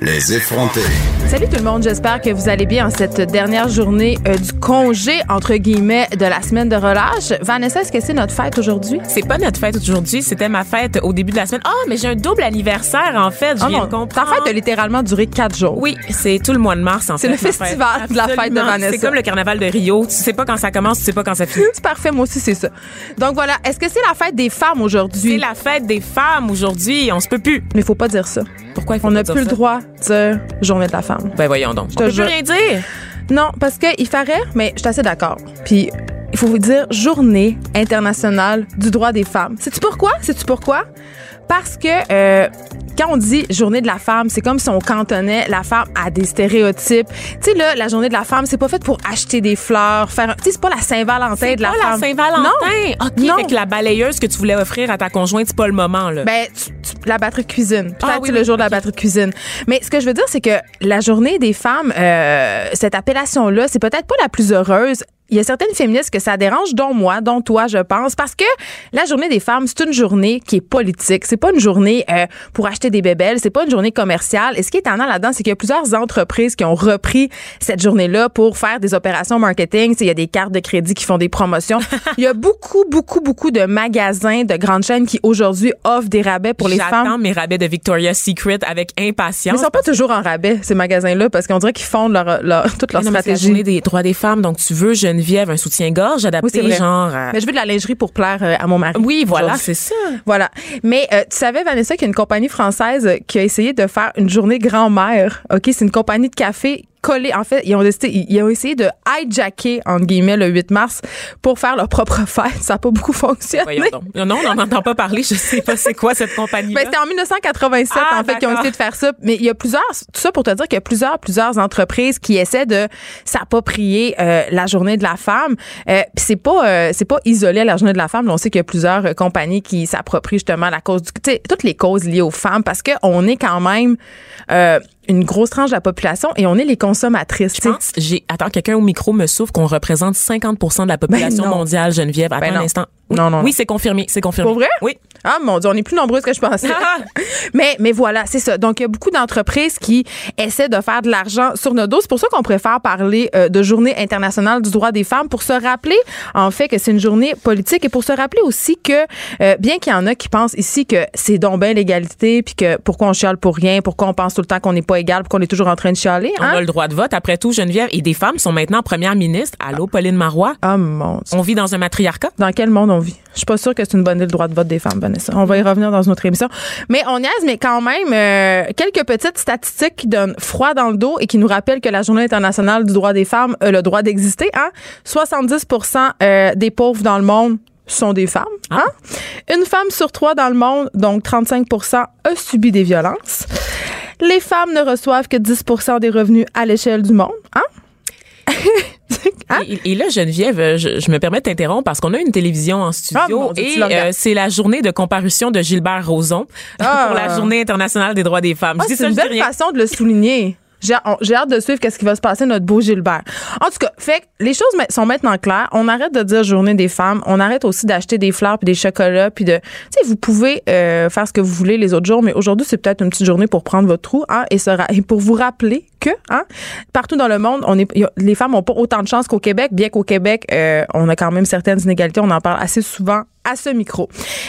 Les effrontés. Salut tout le monde, j'espère que vous allez bien en cette dernière journée euh, du congé, entre guillemets, de la semaine de relâche. Vanessa, est-ce que c'est notre fête aujourd'hui? C'est pas notre fête aujourd'hui, c'était ma fête au début de la semaine. Ah, mais j'ai un double anniversaire en fait, je Oh viens non, de ta fête a littéralement duré quatre jours. Oui, c'est tout le mois de mars en C'est fait. le ma festival fête. de la fête de. Vanessa. C'est comme le carnaval de Rio, tu sais pas quand ça commence, tu sais pas quand ça finit. C'est parfait, moi aussi, c'est ça. Donc voilà, est-ce que c'est la fête des femmes aujourd'hui? C'est la fête des femmes aujourd'hui, on se peut plus. Mais il faut pas dire ça. Pourquoi il faut On n'a plus le droit dire journée de la femme. Ben voyons donc. te On peut plus jure. rien dire. Non, parce qu'il ferait, mais je suis assez d'accord. Puis, il faut vous dire journée internationale du droit des femmes. Sais-tu pourquoi? Sais-tu pourquoi? Parce que euh, quand on dit journée de la femme, c'est comme si on cantonnait la femme à des stéréotypes. Tu sais, là, la journée de la femme, c'est pas fait pour acheter des fleurs, faire. Tu sais, c'est pas la Saint-Valentin de la pas femme. la Saint-Valentin. Non. OK, Non. fait que la balayeuse que tu voulais offrir à ta conjointe, c'est pas le moment là. Ben, tu- tu- la batterie de cuisine. Peut-être Ah oui, le oui, jour de la batterie de cuisine. Mais ce que je veux dire, c'est que la journée des femmes, euh, cette appellation-là, c'est peut-être pas la plus heureuse. Il y a certaines féministes que ça dérange, dont moi, dont toi, je pense, parce que la journée des femmes, c'est une journée qui est politique. C'est pas une journée euh, pour acheter des bébelles. C'est pas une journée commerciale. Et ce qui est étonnant là-dedans, c'est qu'il y a plusieurs entreprises qui ont repris cette journée-là pour faire des opérations marketing. Il y a des cartes de crédit qui font des promotions. Il y a beaucoup, beaucoup, beaucoup de magasins, de grandes chaînes qui aujourd'hui offrent des rabais pour les femmes. J'attends mes rabais de Victoria's Secret avec impatience. Mais ils sont pas toujours en rabais, ces magasins-là, parce qu'on dirait qu'ils fondent leur, leur- toute leur non, mais c'est la stratégie. journée des droits des femmes, donc tu veux Geneviève un soutien-gorge Oui, adapté vrai. genre. à- Mais je veux de la lingerie pour plaire euh, à mon mari. Oui, voilà, c'est ça. Voilà. Mais euh, tu savais, Vanessa, qu'il y a une compagnie française qui a essayé de faire une journée grand-mère. OK? C'est une compagnie de café En fait, ils ont, décidé, ils ont essayé de hijacker, entre guillemets, le 8 mars pour faire leur propre fête. Ça n'a pas beaucoup fonctionné. Donc. Non, non, on n'en entend pas parler. Je sais pas c'est quoi cette compagnie. Ben, c'était en 1987, Ah, en fait, qu'ils ont essayé de faire ça. Mais il y a plusieurs, tout ça pour te dire qu'il y a plusieurs, plusieurs entreprises qui essaient de s'approprier euh, la journée de la femme. Euh, Puis c'est pas, euh, c'est pas isolé à la journée de la femme. Là, on sait qu'il y a plusieurs euh, compagnies qui s'approprient justement la cause du, tu sais, toutes les causes liées aux femmes parce que on est quand même euh, une grosse tranche de la population et on est les consommatrices. Je pense, j'ai, attends, quelqu'un au micro me souffle qu'on représente 50% de la population Ben non. mondiale, Geneviève. Attends Ben non. un instant. Oui, Non, non, non. Oui, c'est confirmé, c'est confirmé. Pour vrai? Oui. Ah mon dieu, on est plus nombreux que je pensais. Mais mais voilà, c'est ça. Donc il y a beaucoup d'entreprises qui essaient de faire de l'argent sur nos dos. C'est pour ça qu'on préfère parler euh, de Journée internationale du droit des femmes pour se rappeler en fait que c'est une journée politique et pour se rappeler aussi que euh, bien qu'il y en a qui pensent ici que c'est donc l'égalité puis que pourquoi on chiale pour rien, pourquoi on pense tout le temps qu'on n'est pas égal, pourquoi on est toujours en train de chialer, On hein? a le droit de vote, après tout, Geneviève. Et des femmes sont maintenant premières ministres. Allô, Pauline Marois? Ah mon dieu. On vit dans un matriarcat? Dans quel monde on vit? Je suis pas sûre que c'est une bonne idée le droit de vote des femmes, Vanessa. On va y revenir dans une autre émission. Mais on niaise, mais quand même, euh, quelques petites statistiques qui donnent froid dans le dos et qui nous rappellent que la Journée internationale du droit des femmes a le droit d'exister. Hein? 70 euh, des pauvres dans le monde sont des femmes. Hein? Une femme sur trois dans le monde, donc 35 a subi des violences. Les femmes ne reçoivent que 10% des revenus à l'échelle du monde. Hein? Hein? Et, et là, Geneviève, euh, je, je me permets de t'interrompre parce qu'on a une télévision en studio mon Dieu, et euh, c'est la journée de comparution de Gilbert Rozon Ah. pour la Journée internationale des droits des femmes. Ah, c'est une belle rien. façon de le souligner. J'ai hâte de suivre qu'est-ce qui va se passer notre beau Gilbert. En tout cas, fait les choses sont maintenant claires. On arrête de dire journée des femmes. On arrête aussi d'acheter des fleurs puis des chocolats puis de, tu sais, vous pouvez euh, faire ce que vous voulez les autres jours, mais aujourd'hui c'est peut-être une petite journée pour prendre votre trou, hein, et, et pour vous rappeler que, hein, partout dans le monde, on est, a- les femmes ont pas autant de chance qu'au Québec, bien qu'au Québec, euh, on a quand même certaines inégalités. On en parle assez souvent à ce micro.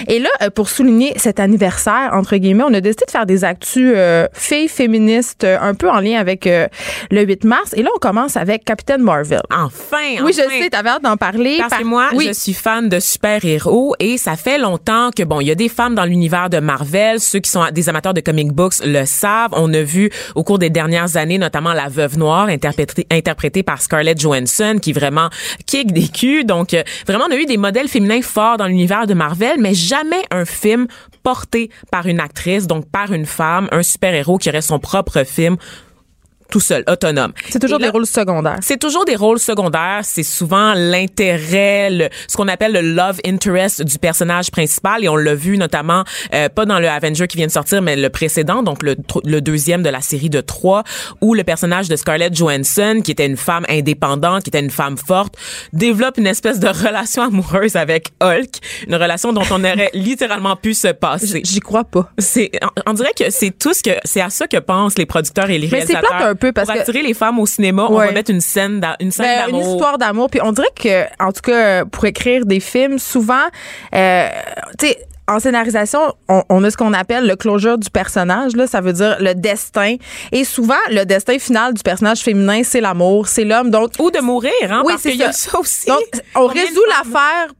Et là, euh, pour souligner cet anniversaire, entre guillemets, on a décidé de faire des actus euh, filles féministes euh, un peu en lien avec euh, le 8 mars. Et là, on commence avec Captain Marvel. Enfin, Oui, je sais, t'avais hâte d'en parler. Parce Par- que moi, oui. je suis fan de super-héros et ça fait longtemps que, bon, il y a des femmes dans l'univers de Marvel. Ceux qui sont des amateurs de comic books le savent. On a vu au cours des dernières années, notamment La Veuve Noire, interprétée, par Scarlett Johansson, qui vraiment kick des culs. Donc, euh, vraiment, on a eu des modèles féminins forts dans l'univers de Marvel, mais jamais un film porté par une actrice, donc par une femme, un super-héros qui aurait son propre film tout seul, autonome. C'est toujours là, des rôles secondaires. c'est toujours des rôles secondaires. C'est souvent l'intérêt, le- ce qu'on appelle le love interest du personnage principal. Et on l'a vu notamment, euh, pas dans le Avenger qui vient de sortir, mais le précédent, donc le, le deuxième de la série de trois, où le personnage de Scarlett Johansson, qui était une femme indépendante, qui était une femme forte, développe une espèce de relation amoureuse avec Hulk. Une relation dont on aurait littéralement pu se passer. J'y crois pas. C'est, on, on dirait que c'est tout ce que, c'est à ça que pensent les producteurs et les Mais réalisateurs. Peu parce Pour que- attirer les femmes au cinéma, on Ouais. va mettre une scène, une scène Ben, une d'amour. histoire d'amour. Puis on dirait que, en tout cas, pour écrire des films, souvent, euh, tu sais, en scénarisation, on, on a ce qu'on appelle le closure du personnage. Là, ça veut dire le destin. Et souvent, le destin final du personnage féminin, c'est l'amour, c'est l'homme. Donc, Ou de mourir, hein, Oui, parce c'est qu'il y a ça. aussi. donc on résout l'affaire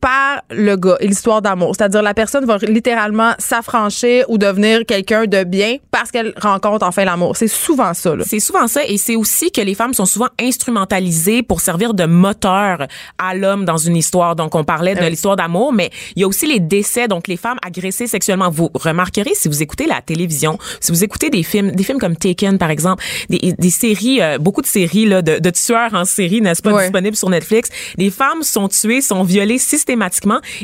par le gars et l'histoire d'amour. C'est-à-dire la personne va littéralement s'affranchir ou devenir quelqu'un de bien parce qu'elle rencontre enfin l'amour. C'est souvent ça. Là. C'est souvent ça et c'est aussi que les femmes sont souvent instrumentalisées pour servir de moteur à l'homme dans une histoire. Donc on parlait de Oui. l'histoire d'amour, mais il y a aussi les décès, donc les femmes agressées sexuellement. Vous remarquerez si vous écoutez la télévision, si vous écoutez des films, des films comme Taken par exemple, des, des séries, euh, beaucoup de séries là, de, de tueurs en série, n'est-ce pas, Ouais. disponibles sur Netflix. Les femmes sont tuées, sont violées systématiquement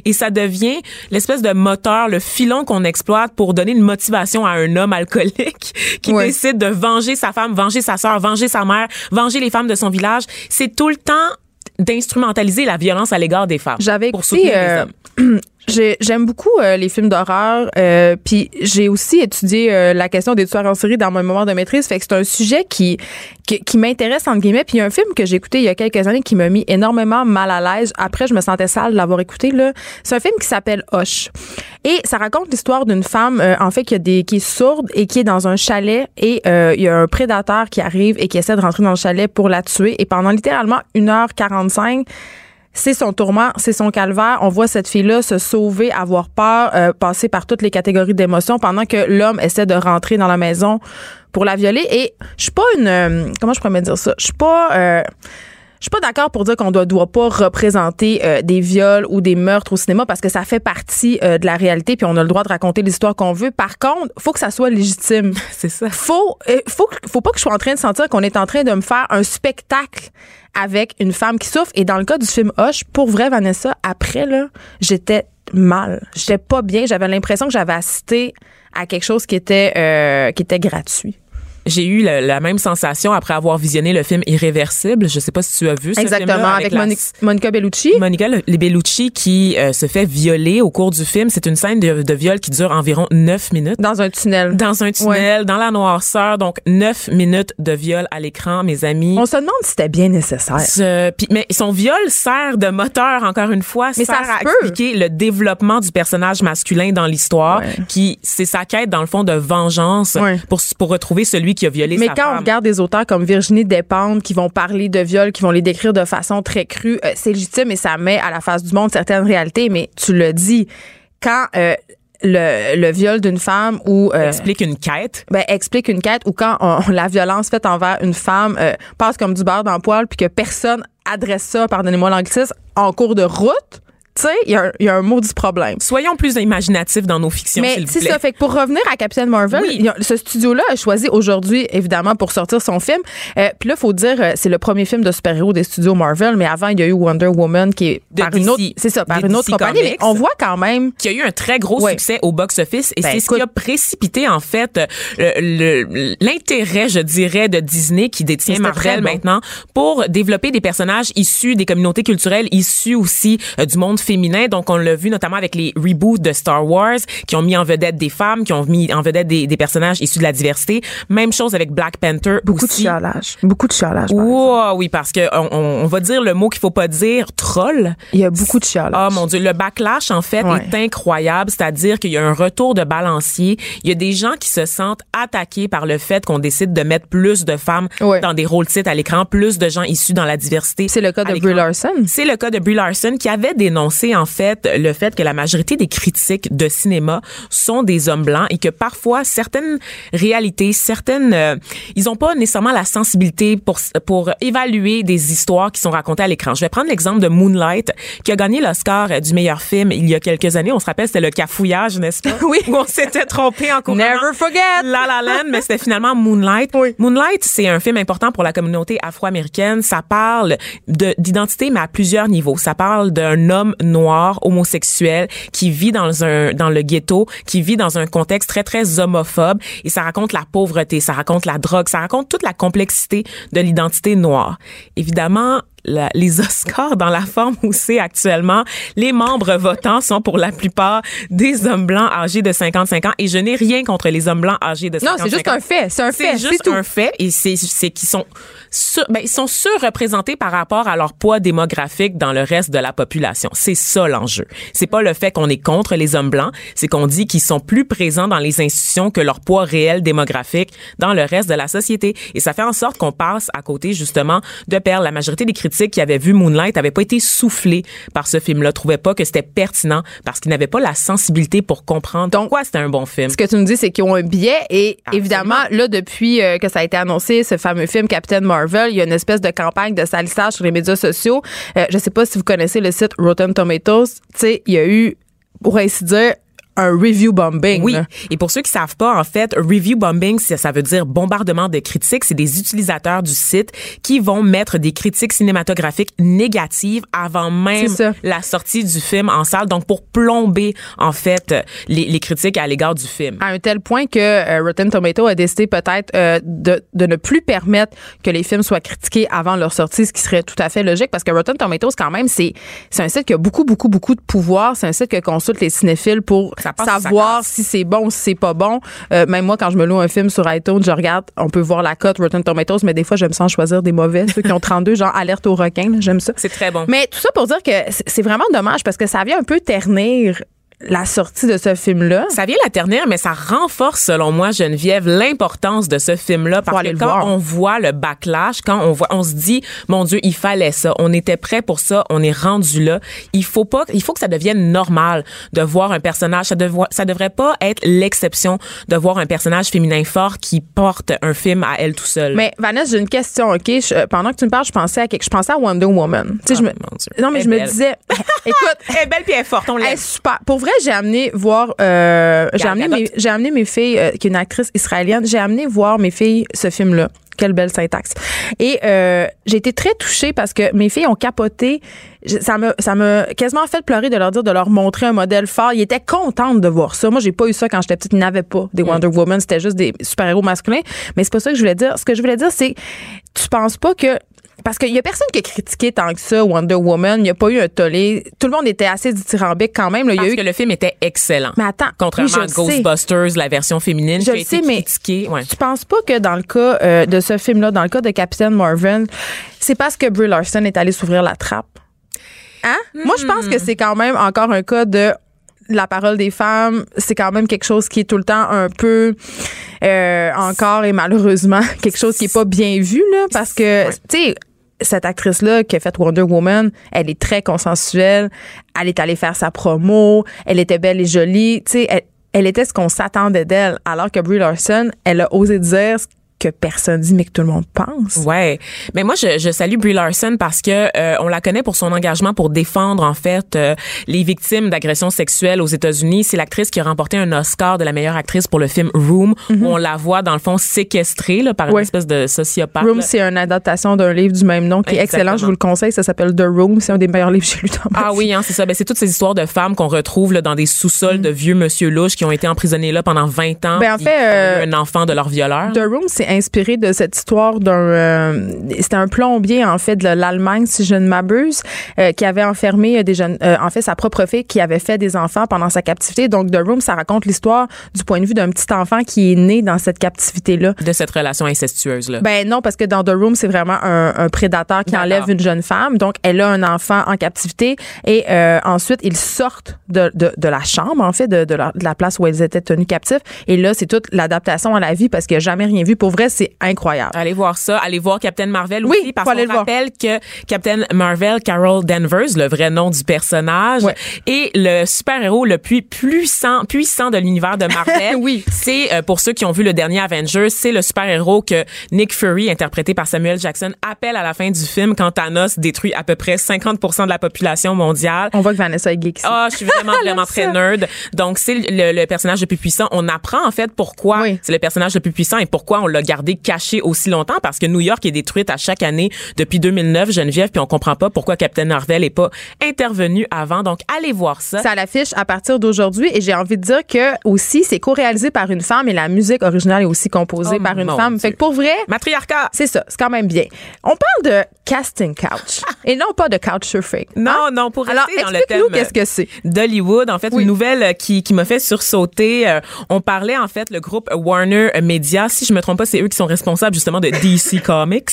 et ça devient l'espèce de moteur, le filon qu'on exploite pour donner une motivation à un homme alcoolique qui Ouais. décide de venger sa femme, venger sa sœur, venger sa mère, venger les femmes de son village. C'est tout le temps d'instrumentaliser la violence à l'égard des femmes. J'avais pour écouté, soutenir les euh, hommes. J'ai- J'aime beaucoup euh, les films d'horreur, euh, puis j'ai aussi étudié euh, la question des tueurs en série dans mon mémoire de maîtrise, fait que c'est un sujet qui qui, qui m'intéresse entre guillemets. Puis il y a un film que j'ai écouté il y a quelques années qui m'a mis énormément mal à l'aise. Après, je me sentais sale de l'avoir écouté là. C'est un film qui s'appelle Hush et ça raconte l'histoire d'une femme euh, en fait qui a des qui est sourde et qui est dans un chalet et il y a un prédateur qui arrive et qui essaie de rentrer dans le chalet pour la tuer et pendant littéralement 1h45 c'est son tourment, c'est son calvaire. On voit cette fille-là se sauver, avoir peur, euh, passer par toutes les catégories d'émotions pendant que l'homme essaie de rentrer dans la maison pour la violer. Et je suis pas une... euh, comment je pourrais me dire ça? Je suis pas... euh, je suis pas d'accord pour dire qu'on doit, doit pas représenter euh, des viols ou des meurtres au cinéma parce que ça fait partie euh, de la réalité puis on a le droit de raconter l'histoire qu'on veut. Par contre, faut que ça soit légitime. C'est ça. faut euh, faut faut pas que je sois en train de sentir qu'on est en train de me faire un spectacle avec une femme qui souffre. Et dans le cas du film Hush pour vrai Vanessa après là j'étais mal. J'étais pas bien. J'avais l'impression que j'avais assisté à quelque chose qui était euh, qui était gratuit J'ai eu la, la même sensation après avoir visionné le film Irréversible. Je sais pas si tu as vu ce exactement film-là avec, Moni- Monica Bellucci Monica Le- Bellucci qui euh, se fait violer au cours du film. C'est une scène de, de viol qui dure environ neuf minutes. dans un tunnel Dans un tunnel, dans la noirceur, donc neuf minutes de viol à l'écran, mes amis. on se demande si c'était bien nécessaire Ce- mais son viol sert de moteur, encore une fois, Mais sert ça à peut. expliquer le développement du personnage masculin dans l'histoire, Ouais. qui c'est sa quête dans le fond de vengeance Ouais. pour pour retrouver celui qui a violé Mais sa quand on regarde des auteurs comme Virginie Despentes qui vont parler de viol, qui vont les décrire de façon très crue, euh, c'est légitime et ça met à la face du monde certaines réalités. Mais tu le dis, quand euh, le, le viol d'une femme ou euh, explique une quête. ben, explique une quête ou quand on- la violence faite envers une femme euh, passe comme du beurre dans le poil puis que personne adresse ça, pardonnez-moi l'anglicisme, en cours de route, tu sais, il y, a un- il y a un maudit problème. Soyons plus imaginatifs dans nos fictions, Mais c'est ça. Fait que pour revenir à Captain Marvel, Oui. a- ce studio-là a choisi aujourd'hui, évidemment, pour sortir son film. Euh, Puis là, faut dire, euh, c'est le premier film de super-héros des studios Marvel, mais avant, il y a eu Wonder Woman qui est De par une autre, c'est ça, par une autre DC compagnie. Mais on voit quand même. qui a eu un très gros Ouais. succès au box-office et Ben, c'est ce qui a précipité en fait euh, l'intérêt, je dirais, de Disney qui détient Marvel bon. maintenant pour développer des personnages issus des communautés culturelles, issus aussi euh, du monde féminin. Donc on l'a vu notamment avec les reboots de Star Wars qui ont mis en vedette des femmes, qui ont mis en vedette des, des personnages issus de la diversité. Même chose avec Black Panther Beaucoup aussi. de chialage. Beaucoup de chialage. Wow, oui, parce que on, va dire le mot qu'il faut pas dire, troll. Il y a beaucoup de chialage. Ah mon dieu, le backlash en fait Ouais. est incroyable, c'est-à-dire qu'il y a un retour de balancier. Il y a des gens qui se sentent attaqués par le fait qu'on décide de mettre plus de femmes Ouais. dans des rôles titres à l'écran, plus de gens issus dans la diversité. C'est le cas de. Brie Larson. C'est le cas de Brie Larson qui avait dénoncé dénoncer en fait le fait que la majorité des critiques de cinéma sont des hommes blancs et que parfois certaines réalités, certaines, euh, ils ont pas nécessairement la sensibilité pour pour évaluer des histoires qui sont racontées à l'écran. Je vais prendre l'exemple de Moonlight qui a gagné l'Oscar du meilleur film il y a quelques années. On se rappelle, c'était le cafouillage, n'est-ce pas? Oui. Où on s'était trompé en. Never forget. La La Land, mais c'était finalement Moonlight. Oui. Moonlight, c'est un film important pour la communauté afro-américaine. Ça parle de- d'identité, mais à plusieurs niveaux. Ça parle d'un homme noir, homosexuel, qui vit dans un dans le ghetto, qui vit dans un contexte très très homophobe, et ça raconte la pauvreté, ça raconte la drogue, ça raconte toute la complexité de l'identité noire. Évidemment. La- les Oscars dans la forme où c'est actuellement, les membres votants sont pour la plupart des hommes blancs âgés de 55 ans et je n'ai rien contre les hommes blancs âgés de 55 Non, ans. c'est juste un fait. C'est un fait. C'est juste tout. un fait et c'est c'est qu'ils sont sur, ben, ils sont surreprésentés par rapport à leur poids démographique dans le reste de la population. C'est ça l'enjeu. C'est pas le fait qu'on est contre les hommes blancs, c'est qu'on dit qu'ils sont plus présents dans les institutions que leur poids réel démographique dans le reste de la société et ça fait en sorte qu'on passe à côté justement de perdre la majorité des critiques qui avaient vu Moonlight n'avaient pas été soufflés par ce film-là, trouvaient pas que c'était pertinent parce qu'ils n'avaient pas la sensibilité pour comprendre pourquoi c'était un bon film. Ce que tu nous dis, c'est qu'ils ont un biais et évidemment, là, depuis euh, que ça a été annoncé, ce fameux film Captain Marvel, il y a une espèce de campagne de salissage sur les médias sociaux. Euh, je sais pas si vous connaissez le site Rotten Tomatoes. Tu sais, il y a eu, pour ainsi dire, un review bombing. Oui. là. Et pour ceux qui savent pas, en fait, review bombing, ça, ça veut dire bombardement de critiques. C'est des utilisateurs du site qui vont mettre des critiques cinématographiques négatives avant même la sortie du film en salle. Donc, pour plomber, en fait, les, les critiques à l'égard du film. à un tel point que euh, Rotten Tomato a décidé peut-être euh, de, de ne plus permettre que les films soient critiqués avant leur sortie, ce qui serait tout à fait logique parce que Rotten Tomatoes quand même c'est c'est un site qui a beaucoup beaucoup beaucoup de pouvoir, c'est un site que consultent les cinéphiles pour Ça passe ou ça savoir si c'est bon ou si c'est pas bon. Euh, même moi quand je me loue un film sur iTunes, je regarde, on peut voir la cote Rotten Tomatoes, mais des fois je me sens choisir des mauvais, ceux qui ont 32 genre alerte au requin, j'aime ça. C'est très bon. Mais tout ça pour dire que c'est c'est vraiment dommage parce que ça vient un peu ternir la sortie de ce film-là. Ça vient la ternir, mais ça renforce, selon moi, Geneviève, l'importance de ce film-là. Parce que quand on voit le backlash, quand on voit, on se dit, mon Dieu, il fallait ça. On était prêt pour ça. On est rendu là. Il faut pas, il faut que ça devienne normal de voir un personnage. Ça, devrait ça devrait pas être l'exception de voir un personnage féminin fort qui porte un film à elle tout seul. Mais Vanessa, j'ai une question, OK? Je- euh, pendant que tu me parles, je pensais à quelque, je pensais à Wonder Woman. Tu sais, je Ah, me, non, mais Elle je me disais, écoute, elle est belle puis elle est forte. On elle est super. Pour vrai, j'ai amené voir, euh, j'ai amené mes, j'ai amené mes filles, euh, qui est une actrice israélienne, j'ai amené voir mes filles ce film-là. Quelle belle syntaxe. Et euh, j'ai été très touchée parce que mes filles ont capoté. Ça me, ça me quasiment fait pleurer de leur dire de leur montrer un modèle fort. Ils étaient contentes de voir ça. Moi, j'ai pas eu ça quand j'étais petite. Ils n'avaient pas des Wonder Woman. C'était juste des super-héros masculins. Mais c'est pas ça que je voulais dire. Ce que je voulais dire, c'est, tu penses pas que parce qu'il y a personne qui a critiqué tant que ça Wonder Woman. Il n'y a pas eu un tollé. Tout le monde était assez dithyrambique quand même. là. Il y a Parce eu que le film était excellent. mais attends, Contrairement oui, à sais. Ghostbusters, la version féminine, Je qui a été sais, mais critiquée. Ouais. Tu penses pas que dans le cas euh, de ce film-là, dans le cas de Captain Marvel, c'est parce que Brie Larson est allé s'ouvrir la trappe? Hein? Moi, je pense que c'est quand même encore un cas de la parole des femmes, c'est quand même quelque chose qui est tout le temps un peu euh, encore et malheureusement quelque chose qui est pas bien vu là parce que tu sais cette actrice-là qui a fait Wonder Woman, elle est très consensuelle. Elle est allée faire sa promo. Elle était belle et jolie. Tu sais, elle, elle était ce qu'on s'attendait d'elle. Alors que Brie Larson, elle a osé dire que personne dit, mais que tout le monde pense. Ouais, mais moi je, je salue Brie Larson parce que euh, on la connaît pour son engagement pour défendre en fait euh, les victimes d'agressions sexuelles aux États-Unis. C'est l'actrice qui a remporté un Oscar de la meilleure actrice pour le film Room, où on la voit dans le fond séquestrée là, par une Mhm. Espèce de sociopathe. Room, c'est une adaptation d'un livre du même nom qui est excellent. Je vous le conseille. Ça s'appelle The Room. C'est un des meilleurs livres que j'ai lu dans ma Ah vie. oui, hein, c'est ça. Ben, c'est toutes ces histoires de femmes qu'on retrouve là, dans des sous-sols de vieux monsieur louches qui ont été emprisonnés là pendant 20 ans. Ben, en fait, euh, eu un enfant de leur violeur. The Room, c'est inspiré de cette histoire d'un. euh, C'était un plombier, en fait, de l'Allemagne, si je ne m'abuse, euh, qui avait enfermé euh, des jeunes. euh, en fait, sa propre fille qui avait fait des enfants pendant sa captivité. Donc, The Room, ça raconte l'histoire du point de vue d'un petit enfant qui est né dans cette captivité-là. de cette relation incestueuse là. Ben non, parce que dans The Room, c'est vraiment un, un prédateur qui enlève une jeune femme. Donc, elle a un enfant en captivité et euh, ensuite, ils sortent de, de, de la chambre, en fait, de, de, la, de la place où elles étaient tenues captives. Et là, c'est toute l'adaptation à la vie parce qu'il n'y a jamais rien vu. Pour vrai, vrai, c'est incroyable. Allez voir ça. Allez voir Captain Marvel Oui, aussi, parce faut aller qu'on voir. rappelle que Captain Marvel, Carol Danvers, le vrai nom du personnage, Ouais. est le super-héros le plus puissant, puissant de l'univers de Marvel. Oui. C'est, euh, pour ceux qui ont vu le dernier Avengers, c'est le super-héros que Nick Fury, interprété par Samuel Jackson, appelle à la fin du film quand Thanos détruit à peu près 50% de la population mondiale. On voit que Vanessa est geek. Ah, je suis vraiment, vraiment très nerd. Donc, c'est le, le personnage le plus puissant. On apprend, en fait, pourquoi Oui. c'est le personnage le plus puissant et pourquoi on l'a gardé caché aussi longtemps. Parce que New York est détruite à chaque année depuis 2009, Geneviève, puis on comprend pas pourquoi Captain Marvel est pas intervenu avant. Donc, allez voir ça. À l'affiche à partir d'aujourd'hui et j'ai envie de dire que aussi c'est co-réalisé par une femme et la musique originale est aussi composée Oh, par une femme. Dieu. Fait que pour vrai, Matriarcat. c'est ça, c'est quand même bien. On parle de casting couch et non pas de couch surfing. Non, non, pour Alors rester dans le thème qu'est-ce que c'est. d'Hollywood. En fait, Oui. une nouvelle euh, qui, qui m'a fait sursauter. euh, on parlait, en fait, le groupe Warner Media. Si je me trompe pas, c'est eux qui sont responsables, justement, de DC Comics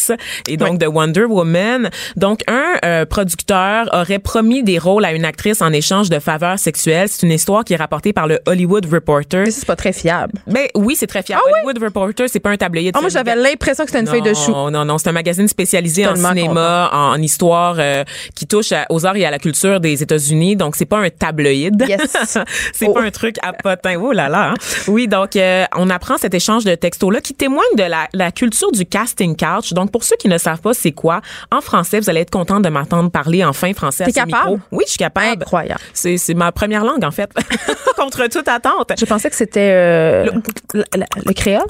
et donc de Wonder Woman. Donc, un euh, producteur aurait promis des rôles à une actrice en échange de faveurs sexuelles. C'est une histoire qui est rapportée par le Hollywood Reporter. Mais c'est pas très fiable. Ben oui, c'est très fiable. Hollywood Reporter, c'est pas un tablier de Ah, moi j'avais l'impression que c'était une feuille de chou. non, non, non, c'est un magazine spécialisé en cinéma, en, en histoire euh, qui touche à- aux arts et à la culture des États-Unis. Donc c'est pas un tabloïd. Yes. c'est Oh. pas un truc à potin. Oh là là. hein. Oui, donc euh, on apprend cet échange de textos là qui témoigne de la, la culture du casting couch. Donc pour ceux qui ne savent pas c'est quoi, en français, vous allez être content de m'entendre parler enfin français à capable? micro. Oui, je suis capable. Incroyable. C'est c'est ma première langue en fait. Contre toute attente. Je pensais que c'était euh, le, le- le créole.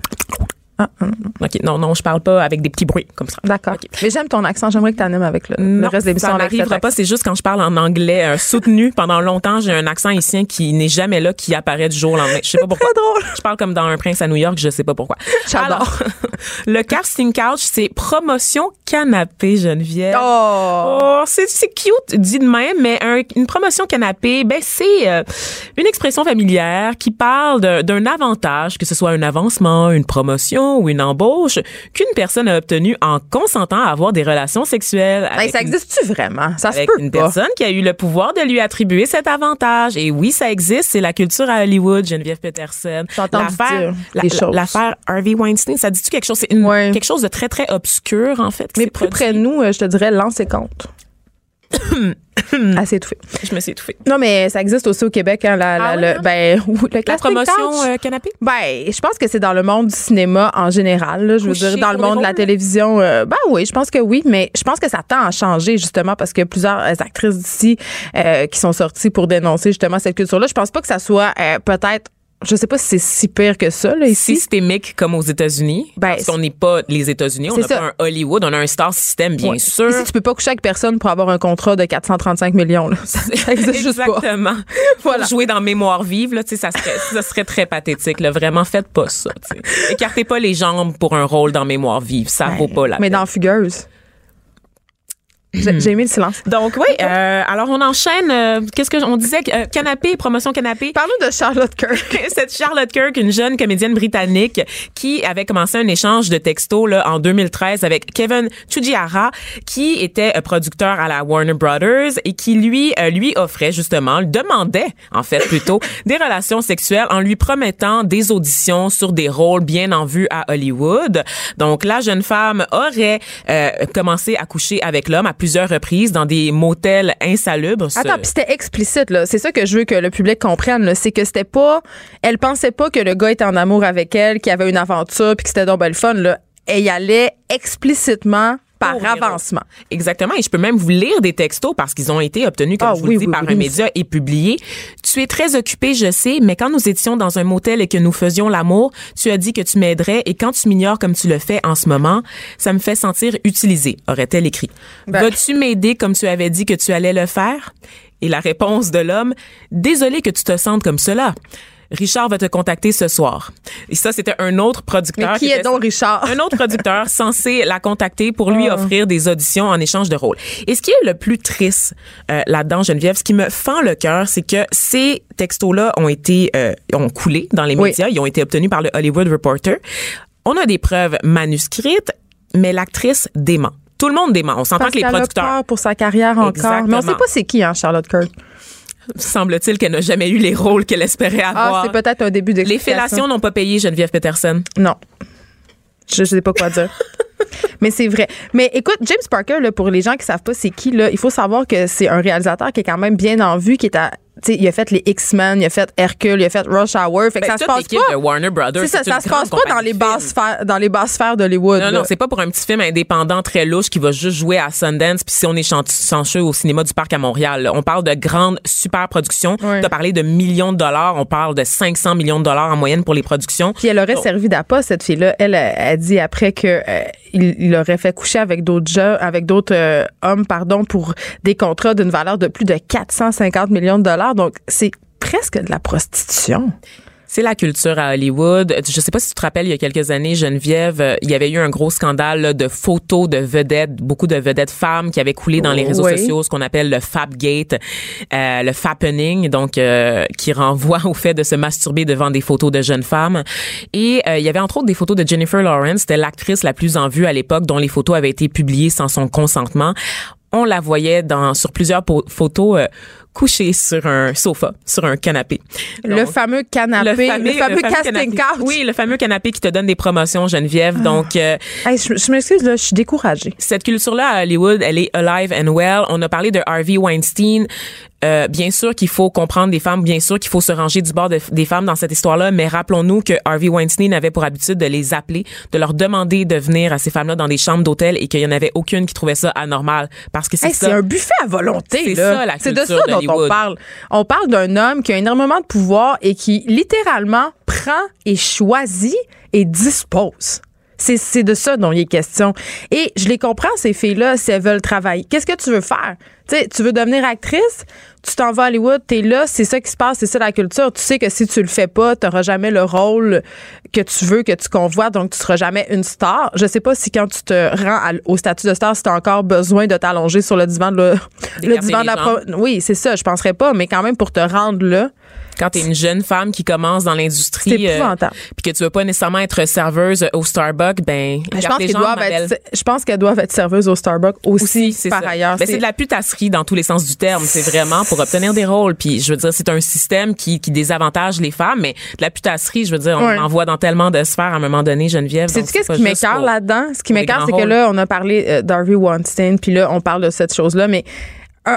Ah, hum, OK, non non, je parle pas avec des petits bruits comme ça. D'accord. Mais j'aime ton accent. J'aimerais que tu animes avec le, le Non, reste de l'émission. ça n'arrivera pas. C'est juste quand je parle en anglais euh, soutenu pendant longtemps, j'ai un accent ici qui n'est jamais là, qui apparaît du jour au lendemain. Je sais pas pourquoi. très drôle. Je parle comme dans Un prince à New York, je sais pas pourquoi. Alors, le casting couch, c'est promotion canapé, Geneviève. Oh. Oh, c'est c'est cute dit de même, mais un- une promotion canapé, ben c'est euh, une expression familière qui parle d'un avantage, que ce soit un avancement, une promotion ou une embauche, qu'une personne a obtenu en consentant à avoir des relations sexuelles. Hey, avec ça existe-tu vraiment? Ça se peut une pas. personne qui a eu le pouvoir de lui attribuer cet avantage. Et oui, ça existe. C'est la culture à Hollywood, Geneviève Peterson. L'affaire-. L'affaire Harvey Weinstein, ça dit-tu quelque chose? C'est Ouais. quelque chose de très, très obscur, en fait. Mais plus près de nous, euh, je te dirais, lance et compte. Assez étouffé. Je me suis étouffée. Non, mais ça existe aussi au Québec, hein, la, la- Ah le, hein? ben, le La promotion euh, canapé? Ben, je pense que c'est dans le monde du cinéma en général. là. je veux dire, dans le monde de la télévision. euh, ben oui, je pense que oui, mais je pense que ça tend à changer justement parce que plusieurs euh, actrices d'ici euh, qui sont sorties pour dénoncer justement cette culture-là. Je pense pas que ça soit euh, peut-être. Je sais pas si c'est si pire que ça là ici. Systémique comme aux États-Unis. Ben, parce qu'on n'est pas les États-Unis. On n'a pas un Hollywood. On a un star system, bien Ouais. sûr. Ici, tu peux pas coucher avec personne pour avoir un contrat de 435 millions. Là. Ça, ça existe juste pas. Exactement. Voilà. Pour jouer dans Mémoire vive, là, tu sais, ça serait, ça serait très pathétique. Là. Vraiment, faites pas ça. tu sais. Écartez pas les jambes pour un rôle dans Mémoire vive. Ça vaut pas la Mais peine. dans Fugueuse. J'ai j'ai mis le silence. Donc oui, euh, alors on enchaîne. euh, Qu'est-ce que on disait Euh, Canapé, promotion canapé. Parlons de Charlotte Kirk. Cette Charlotte Kirk, une jeune comédienne britannique qui avait commencé un échange de textos là, en 2013 avec Kevin Tsujiara, qui était euh, producteur à la Warner Brothers et qui lui euh, lui offrait justement, demandait en fait plutôt des relations sexuelles en lui promettant des auditions sur des rôles bien en vue à Hollywood. Donc la jeune femme aurait euh, commencé à coucher avec l'homme plusieurs reprises dans des motels insalubres. Attends, c'était explicite là. C'est ça que je veux que le public comprenne. C'est que c'était pas. Elle pensait pas que le gars était en amour avec elle, qu'il avait une aventure, puis que c'était donc ben le fun là. Elle y allait explicitement par avancement. Exactement. Et je peux même vous lire des textos parce qu'ils ont été obtenus, comme Ah je vous oui, le dis, oui, par oui, un média et publiés. Tu es très occupé, je sais, mais quand nous étions dans un motel et que nous faisions l'amour, tu as dit que tu m'aiderais et quand tu m'ignores comme tu le fais en ce moment, ça me fait sentir utilisée, aurait-elle écrit. Ben. Vas-tu m'aider comme tu avais dit que tu allais le faire? Et la réponse de l'homme, désolé que tu te sentes comme cela. Richard va te contacter ce soir. Et ça, c'était un autre producteur. Mais qui est donc Richard? un autre producteur censé la contacter pour lui Ah. offrir des auditions en échange de rôles. Et ce qui est le plus triste euh, là-dedans, Geneviève, ce qui me fend le cœur, c'est que ces textos-là ont été euh, ont coulé dans les Oui. médias, ils ont été obtenus par le Hollywood Reporter. On a des preuves manuscrites, mais l'actrice dément. Tout le monde dément. On s'entend que les a producteurs, peur pour sa carrière encore. Mais on Exactement. sait pas c'est qui, hein, Charlotte Kirk. Semble-t-il qu'elle n'a jamais eu les rôles qu'elle espérait Ah, avoir. c'est peut-être un début les d'explication. fellations n'ont pas payé Geneviève Peterson. Non. Je, je sais pas quoi dire. Mais c'est vrai. Mais écoute, James Parker, là, pour les gens qui savent pas c'est qui, là, il faut savoir que c'est un réalisateur qui est quand même bien en vue, qui est à tu sais, il a fait les X-Men, il a fait Hercule, il a fait Rush Hour. Fait que Ben, ça se passe pas. de Warner Brothers, ça, se passe pas dans les basses sphères, dans les basses sphères d'Hollywood. Non, non, c'est pas pour un petit film indépendant très louche qui va juste jouer à Sundance puis si on est chan- chanceux au cinéma du parc à Montréal. là. On parle de grandes super productions. Ouais. Tu as parlé de millions de dollars, on parle de 500 millions de dollars en moyenne pour les productions. Puis elle aurait servi d'appât cette fille-là. Elle a, a dit après que euh, il, il aurait fait coucher avec d'autres gens, avec d'autres euh, hommes, pardon, pour des contrats d'une valeur de plus de 450 millions de dollars. Donc c'est presque de la prostitution. C'est la culture à Hollywood. Je sais pas si tu te rappelles, il y a quelques années, Geneviève, euh, il y avait eu un gros scandale là, de photos de vedettes, beaucoup de vedettes femmes qui avaient coulé dans les réseaux Oui. sociaux, ce qu'on appelle le Fabgate, euh, le Fappening, donc euh, qui renvoie au fait de se masturber devant des photos de jeunes femmes. Et euh, il y avait entre autres des photos de Jennifer Lawrence, c'était l'actrice la plus en vue à l'époque, dont les photos avaient été publiées sans son consentement. On la voyait dans sur plusieurs photos euh, couchée sur un sofa, sur un canapé. le fameux canapé, le fameux, casting couch. Oui, le fameux canapé qui te donne des promotions, Geneviève. Donc, euh, Hey, je je m'excuse, là, je suis découragée. cette culture-là à Hollywood, elle est alive and well. On a parlé de Harvey Weinstein. Euh, bien sûr qu'il faut comprendre des femmes, bien sûr qu'il faut se ranger du bord de- des femmes dans cette histoire-là, mais rappelons-nous que Harvey Weinstein avait pour habitude de les appeler, de leur demander de venir à ces femmes-là dans des chambres d'hôtel et qu'il y en avait aucune qui trouvait ça anormal parce que c'est Hey, ça. c'est un buffet à volonté. C'est ça, la C'est de ça dont on parle. On parle d'un homme qui a énormément de pouvoir et qui littéralement prend et choisit et dispose. C'est, c'est de ça dont il est question. Et je les comprends, ces filles-là, si elles veulent travailler. Qu'est-ce que tu veux faire? Tu sais, tu veux devenir actrice? Tu t'en vas à Hollywood, t'es là, c'est ça qui se passe, c'est ça la culture. Tu sais que si tu le fais pas, t'auras jamais le rôle que tu veux, que tu convoites, donc tu seras jamais une star. Je sais pas si quand tu te rends à- au statut de star, si t'as encore besoin de t'allonger sur le divan de, le, le divan de la pro- Oui, c'est ça, je penserais pas, mais quand même pour te rendre là, quand t'es une jeune femme qui commence dans l'industrie, C'est épouvantable. puis que tu veux pas nécessairement être serveuse au Starbucks, ben, je garde pense les qu'elles doivent être, je pense qu'elles doivent être serveuses au Starbucks aussi, par ça. ailleurs. Ben, c'est de la putasserie dans tous les sens du terme. C'est vraiment pour obtenir des rôles. Puis je veux dire, c'est un système qui, qui désavantage les femmes, mais de la putasserie, je veux dire, on Ouais. en voit dans tellement de sphères à un moment donné, Geneviève. C'est qu'est-ce qui pour- là-dedans? Ce qui grands c'est que là, on a parlé euh, d'Harvey Weinstein, puis là, on parle de cette chose-là, mais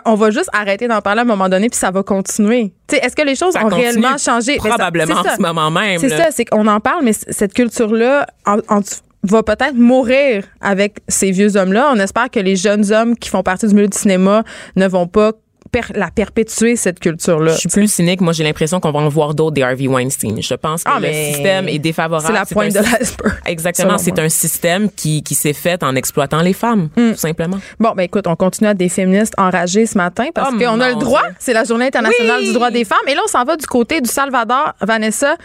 on va juste arrêter d'en parler à un moment donné, puis ça va continuer. Est-ce que les choses Ça ont continue réellement changé? Probablement en ce moment même. C'est ça, c'est qu'on en parle, mais cette culture-là en- en- va peut-être mourir avec ces vieux hommes-là. On espère que les jeunes hommes qui font partie du milieu du cinéma ne vont pas per- la perpétuer, cette culture-là. Je suis plus cynique. Moi, j'ai l'impression qu'on va en voir d'autres des Harvey Weinstein. Je pense que Ah, le système est défavorable. C'est la pointe de l'iceberg. Exactement. C'est un système qui, qui s'est fait en exploitant les femmes, Hmm. tout simplement. Bon, ben écoute, on continue à être des féministes enragées ce matin parce Oh, qu'on a le droit. C'est la Journée internationale Oui. du droit des femmes. Et là, on s'en va du côté du Salvador. Vanessa,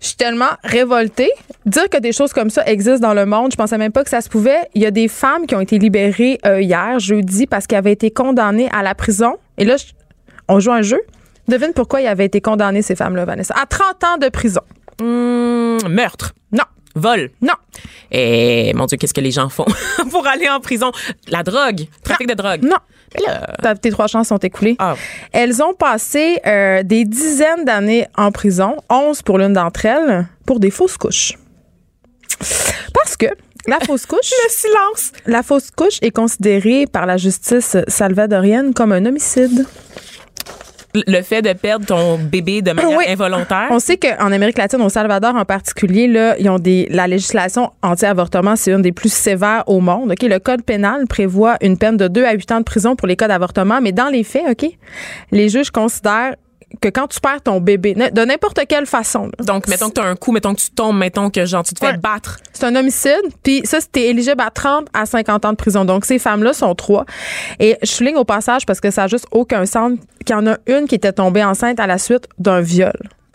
je suis tellement révoltée. Dire que des choses comme ça existent dans le monde, je pensais même pas que ça se pouvait. Il y a des femmes qui ont été libérées euh, hier, jeudi, parce qu'elles avaient été condamnées à la prison. Et là, je- on joue un jeu. Devine pourquoi ils avaient été condamnées, ces femmes-là, Vanessa? À 30 ans de prison. Hum, meurtre. Non. Vol. Non. Et mon Dieu, qu'est-ce que les gens font pour aller en prison? La drogue. Trafic de drogue. Non. Là, Ta- Tes trois chances sont écoulées. ah, Elles ont passé euh, des dizaines d'années en prison, 11 pour l'une d'entre elles, pour des fausses couches. Parce que la fausse couche, le silence. la fausse couche est considérée par la justice salvadorienne comme un homicide. Le fait de perdre ton bébé de manière Oui. involontaire? On sait qu'en Amérique latine, au Salvador en particulier, là, ils ont des, la législation anti-avortement, c'est une des plus sévères au monde. Le code pénal prévoit une peine de 2 à 8 ans de prison pour les cas d'avortement, mais dans les faits, ok, les juges considèrent que quand tu perds ton bébé, de n'importe quelle façon, là, Donc, mettons que tu as un coup, mettons que tu tombes, mettons que genre tu te fais battre. C'est un homicide. Puis ça, c'était éligible à 30 à 50 ans de prison. Donc, ces femmes-là sont trois. Et je souligne au passage parce que ça n'a juste aucun sens qu'il y en a une qui était tombée enceinte à la suite d'un viol.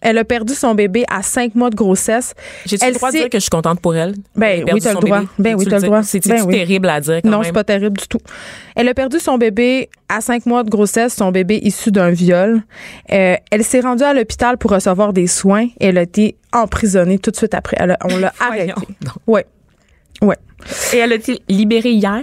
Elle a perdu son bébé à cinq mois de grossesse. J'ai-tu Elle le droit de dire que je suis contente pour elle? Ben Elle oui, t'as le droit. bébé? Ben oui, Tu t'as le droit. C'est Ben oui. terrible à dire quand non, c'est pas terrible du tout. Elle a perdu son bébé à cinq mois de grossesse, son bébé issu d'un viol. Euh, elle s'est rendue à l'hôpital pour recevoir des soins. Et elle a été emprisonnée tout de suite après. Elle a- on l'a arrêtée. Ouais. Ouais. Et elle a été libérée hier?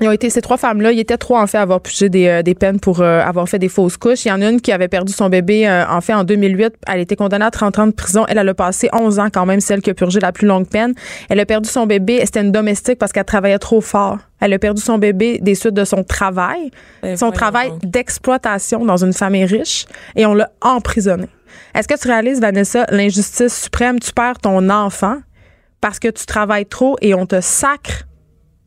Ils ont été ces trois femmes-là. Ils étaient trois en fait à avoir purgé des, euh, des peines pour euh, avoir fait des fausses couches. Il y en a une qui avait perdu son bébé euh, en fait en 2008. Elle a été condamnée à 30 ans de prison. Elle, elle a passé 11 ans quand même, celle qui a purgé la plus longue peine. Elle a perdu son bébé. C'était une domestique parce qu'elle travaillait trop fort. Elle a perdu son bébé des suites de son travail, son travail d'exploitation dans une famille riche, et on l'a emprisonnée. Est-ce que tu réalises, Vanessa, l'injustice suprême? Tu perds ton enfant parce que tu travailles trop et on te sacre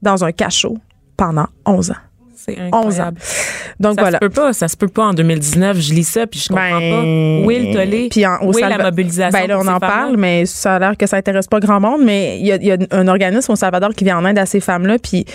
dans un cachot pendant 11 ans. C'est 11 ans. Donc Ça voilà. se peut pas, ça se peut pas en 2019. Je lis ça puis je comprends Ben, pas. Où est le tollé? Puis en- au Où est la mobilisation? Ben là, on en parle, mais ça a l'air que ça intéresse pas grand monde. Mais il y a, il y a un organisme au Salvador qui vient en aide à ces femmes-là. Puis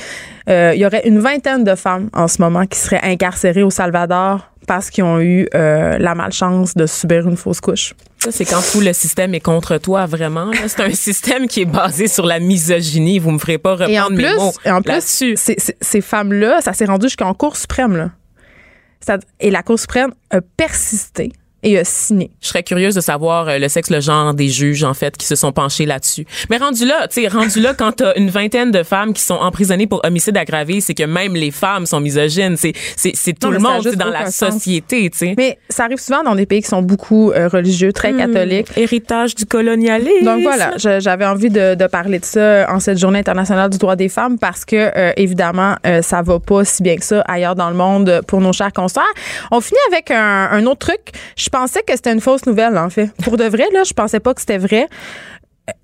euh, il y aurait une vingtaine de femmes en ce moment qui seraient incarcérées au Salvador parce qu'ils ont eu euh, la malchance de subir une fausse couche. Ça, c'est quand tout le système est contre toi, vraiment. C'est un système qui est basé sur la misogynie. Vous me ferez pas reprendre Et en mes plus, mots et en plus ces, femmes-là, ça s'est rendu jusqu'en Cour suprême. Là. Et la Cour suprême a persisté et a signé. Je serais curieuse de savoir euh, le sexe, le genre des juges, en fait, qui se sont penchés là-dessus. Mais rendu là, tu sais, rendu là, quand t'as une vingtaine de femmes qui sont emprisonnées pour homicide aggravé, c'est que même les femmes sont misogynes. C'est, c'est, c'est tout Non, le monde, dans la sens. société, tu sais. Mais ça arrive souvent dans des pays qui sont beaucoup euh, religieux, très Hmm. catholiques. Héritage du colonialisme. Donc voilà, j'avais envie de, de parler de ça en cette journée internationale du droit des femmes parce que euh, évidemment euh, ça va pas si bien que ça ailleurs dans le monde pour nos chers consoeurs. On finit avec un, un autre truc. Je pensais que c'était une fausse nouvelle en fait. Pour de vrai là, je pensais pas que c'était vrai.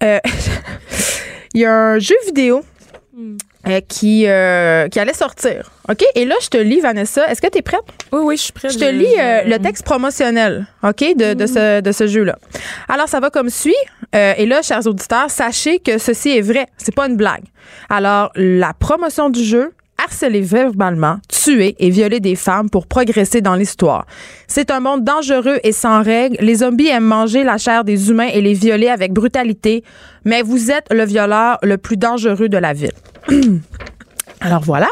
Euh, Il y a un jeu vidéo euh, qui euh, qui allait sortir. OK? Et là je te lis Vanessa, est-ce que tu es prête? Oui, oui, je suis prête. je te lis euh, le texte promotionnel, OK, de, de ce, de ce jeu-là. Alors, ça va comme suit. Et là, chers auditeurs, sachez que ceci est vrai. C'est pas une blague. Alors, la promotion du jeu, harceler verbalement, tuer et violer des femmes pour progresser dans l'histoire. C'est un monde dangereux et sans règles. Les zombies aiment manger la chair des humains et les violer avec brutalité. Mais vous êtes le violeur le plus dangereux de la ville. Alors voilà.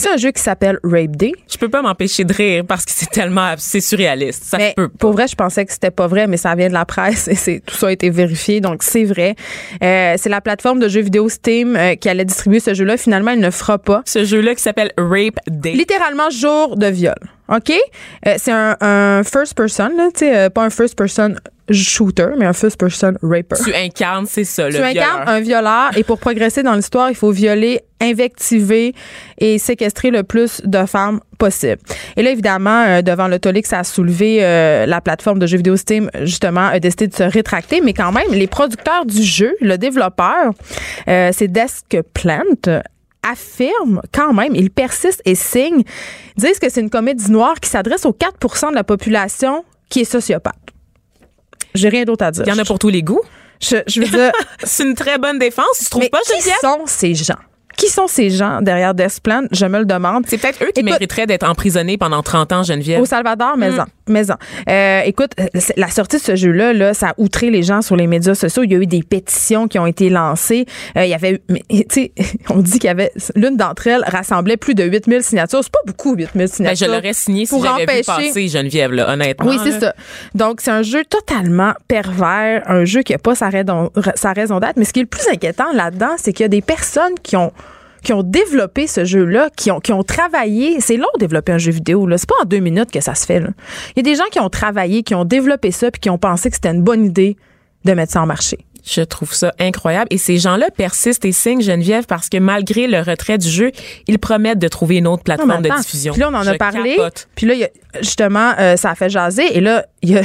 C'est un jeu qui s'appelle Rape Day. Je peux pas m'empêcher de rire parce que c'est tellement, c'est surréaliste. Ça Mais peut pas. pour vrai, je pensais que c'était pas vrai, mais ça vient de la presse et c'est tout ça a été vérifié, donc c'est vrai. Euh, c'est la plateforme de jeux vidéo Steam euh, qui allait distribuer ce jeu-là. Finalement, il ne fera pas. Ce jeu-là qui s'appelle Rape Day. Littéralement jour de viol. OK? Euh, c'est un, un first person, là, tu sais, euh, pas un first person shooter, mais un first person raper. Tu incarnes, c'est ça, le Tu incarnes un violeur et pour progresser dans l'histoire, il faut violer, invectiver et séquestrer le plus de femmes possible. Et là, évidemment, euh, devant le tollé que ça a soulevé, euh, la plateforme de jeux vidéo Steam, justement, a décidé de se rétracter. Mais quand même, les producteurs du jeu, le développeur, euh, c'est Desk Plant, affirment quand même, ils persistent et signent, disent que c'est une comédie noire qui s'adresse aux 4% de la population qui est sociopathe. J'ai rien d'autre à dire. Il y en a pour tous les goûts. Je, je veux dire, C'est une très bonne défense, tu trouves mais pas, qui Geneviève? sont ces gens? Qui sont ces gens derrière Desplan? Je me le demande. C'est peut-être eux qui Écoute- mériteraient d'être emprisonnés pendant 30 ans, Geneviève. Au Salvador, Mm. Maison. Euh, écoute, euh, la sortie de ce jeu-là, là, ça a outré les gens sur les médias sociaux. Il y a eu des pétitions qui ont été lancées. Euh, il y avait, tu sais, on dit qu'il y avait, l'une d'entre elles rassemblait plus de 8000 signatures. C'est pas beaucoup, 8000 Ben, signatures. je l'aurais signé si pour j'avais vu empêcher- passer, Geneviève, là, honnêtement. Oui, c'est ça. Donc, c'est un jeu totalement pervers, un jeu qui n'a pas sa raison, sa raison d'être. Mais ce qui est le plus inquiétant là-dedans, c'est qu'il y a des personnes qui ont qui ont développé ce jeu-là, qui ont, qui ont travaillé. C'est long de développer un jeu vidéo. Là. C'est pas en deux minutes que ça se fait. Là. Il y a des gens qui ont travaillé, qui ont développé ça, puis qui ont pensé que c'était une bonne idée de mettre ça en marché. Je trouve ça incroyable. Et ces gens-là persistent et signent, Geneviève, parce que malgré le retrait du jeu, ils promettent de trouver une autre Non, plateforme de diffusion. Puis là, on en Je a parlé. capote. Puis là, justement, euh, ça a fait jaser. Et là, il y a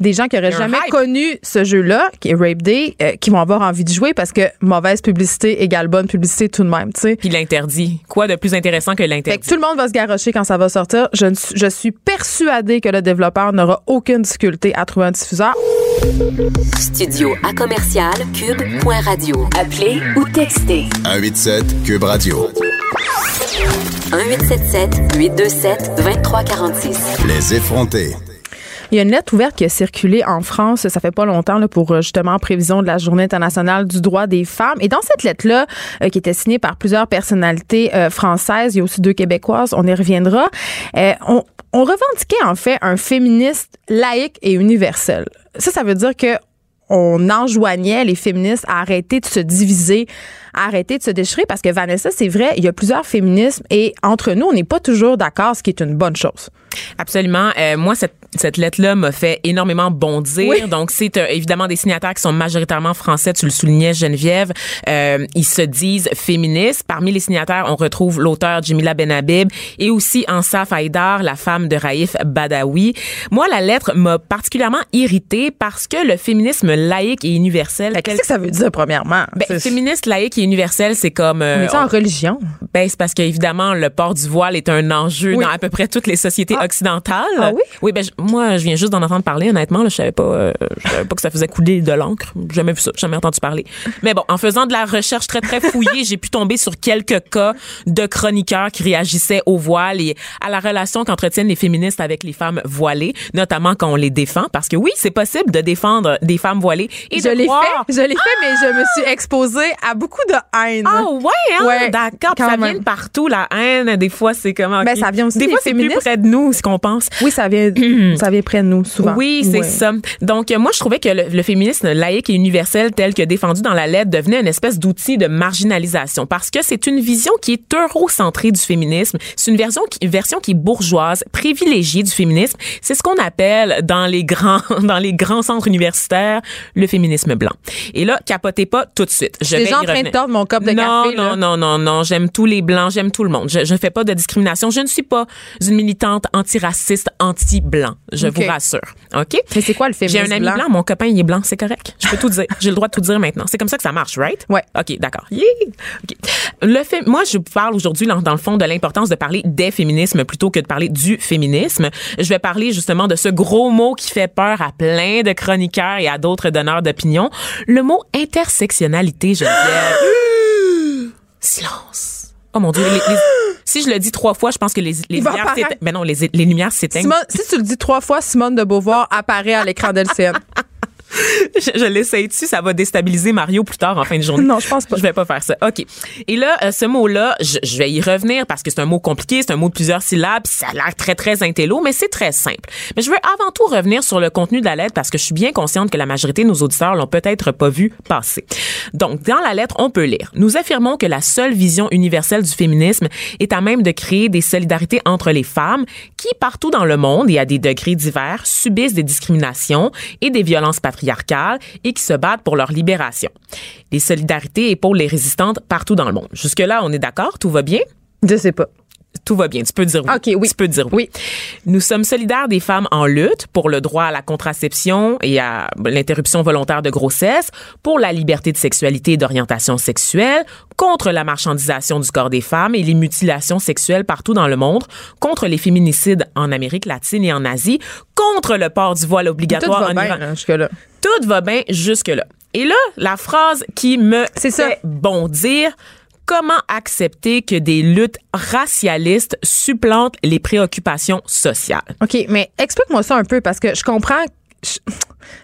des gens qui auraient jamais hype. connu ce jeu-là, qui est Rape Day, euh, qui vont avoir envie de jouer parce que mauvaise publicité égale bonne publicité tout de même, tu sais. Puis l'interdit. Quoi de plus intéressant que Fait l'interdit? que tout le monde va se garrocher quand ça va sortir. Je, ne je suis persuadée que le développeur n'aura aucune difficulté à trouver un diffuseur. Studio à commercial cube.radio. Appelez ou textez 187 Cube Radio. 1877 827 2346. Les effrontés. Il y a une lettre ouverte qui a circulé en France, ça fait pas longtemps, là, pour euh, justement en prévision de la Journée internationale du droit des femmes. Et dans cette lettre-là, euh, qui était signée par plusieurs personnalités euh, françaises, il y a aussi deux québécoises, on y reviendra, on, on revendiquait en fait un féministe laïque et universel. Ça, ça veut dire que on enjoignait les féministes à arrêter de se diviser, à arrêter de se déchirer parce que Vanessa, c'est vrai, il y a plusieurs féminismes et entre nous, on n'est pas toujours d'accord, ce qui est une bonne chose. Absolument. Euh, moi, cette, cette lettre-là m'a fait énormément bondir. Oui. Donc, c'est euh, évidemment des signataires qui sont majoritairement français. Tu le soulignais, Geneviève. Euh, ils se disent féministes. Parmi les signataires, on retrouve l'auteur Jimila Benhabib et aussi Ansaf Haïdar, la femme de Raif Badawi. Moi, la lettre m'a particulièrement irritée parce que le féminisme laïque et universel... Qu'est-ce que ça veut dire, premièrement? Ben, féministe, laïque et universel, c'est comme... euh, on est en religion? ben, c'est parce qu'évidemment, le port du voile est un enjeu Oui. dans à peu près toutes les sociétés Ah. Occidentales. Ah oui? Oui, ben, moi, je viens juste d'en entendre parler, honnêtement. Là, je savais pas, euh, je savais pas que ça faisait couler de l'encre. J'ai Jamais vu ça, jamais entendu parler. Mais bon, en faisant de la recherche très, très fouillée, j'ai pu tomber sur quelques cas de chroniqueurs qui réagissaient au voile et à la relation qu'entretiennent les féministes avec les femmes voilées, notamment quand on les défend. Parce que oui, c'est possible de défendre des femmes voilées et je l'ai croire- fait, je l'ai fait, mais je me suis exposée à beaucoup de haine. Ah ouais, hein? Ouais, d'accord. Ça même. vient de partout, la haine. Des fois, c'est comment? Ben, ça vient aussi Des des fois, c'est plus près de nous, ce qu'on pense. Oui, ça vient, ça vient près de nous, souvent. Oui, c'est Ouais. ça. Donc, euh, moi, je trouvais que le, le féminisme laïque et universel tel que défendu dans la lettre devenait une espèce d'outil de marginalisation parce que c'est une vision qui est eurocentrée du féminisme. C'est une version qui, version qui est bourgeoise, privilégiée du féminisme. C'est ce qu'on appelle dans les grands, dans les grands centres universitaires le féminisme blanc. Et là, capotez pas tout de suite. Je déjà en train de tordre mon cop de non, café. Non, là. non, non, non. J'aime tous les blancs, j'aime tout le monde. Je ne fais pas de discrimination. Je ne suis pas une militante antiraciste, anti-blanc. Je vous rassure. OK? Mais c'est quoi le J'ai féminisme un ami blanc? blanc? mon copain, il est blanc, c'est correct? Je peux tout dire. J'ai le droit de tout dire maintenant. C'est comme ça que ça marche, right? Ouais. OK, d'accord. Yeah! OK. Le fait, moi, je vous parle aujourd'hui, dans, dans le fond, de l'importance de parler des féminismes plutôt que de parler du féminisme. Je vais parler justement de ce gros mot qui fait peur à plein de chroniqueurs et à d'autres donneurs d'opinion. Le mot intersectionnalité, Geneviève. Silence. Oh mon Dieu. les- les- si je le dis trois fois, je pense que les, les lumières s'éteignent. Ben non, les, les lumières s'éteignent. Si tu le dis trois fois, Simone de Beauvoir apparaît à l'écran d'LCN. je, je l'essaye dessus, ça va déstabiliser Mario plus tard en fin de journée? Non, je pense pas. Je vais pas faire ça. OK. Et là, euh, ce mot-là, je, je vais y revenir parce que c'est un mot compliqué, c'est un mot de plusieurs syllabes, ça a l'air très, très intello, mais c'est très simple. Mais je veux avant tout revenir sur le contenu de la lettre parce que je suis bien consciente que la majorité de nos auditeurs l'ont peut-être pas vu passer. Donc, dans la lettre, on peut lire. Nous affirmons que la seule vision universelle du féminisme est à même de créer des solidarités entre les femmes qui, partout dans le monde et à des degrés divers, subissent des discriminations et des violences patriarcales et qui se battent pour leur libération. Les solidarités épaulent les résistantes partout dans le monde. Jusque-là, on est d'accord? Tout va bien? Je sais pas. Tout va bien. Tu peux dire oui. OK, oui. Tu peux dire oui. Nous sommes solidaires des femmes en lutte pour le droit à la contraception et à l'interruption volontaire de grossesse, pour la liberté de sexualité et d'orientation sexuelle, contre la marchandisation du corps des femmes et les mutilations sexuelles partout dans le monde, contre les féminicides en Amérique latine et en Asie, contre le port du voile Tout obligatoire va en bien, Iran. là, jusque-là. Tout va bien jusque-là. Et là, la phrase qui me C'est ça. fait bondir, comment accepter que des luttes racialistes supplantent les préoccupations sociales? OK, mais explique-moi ça un peu parce que je comprends. Je,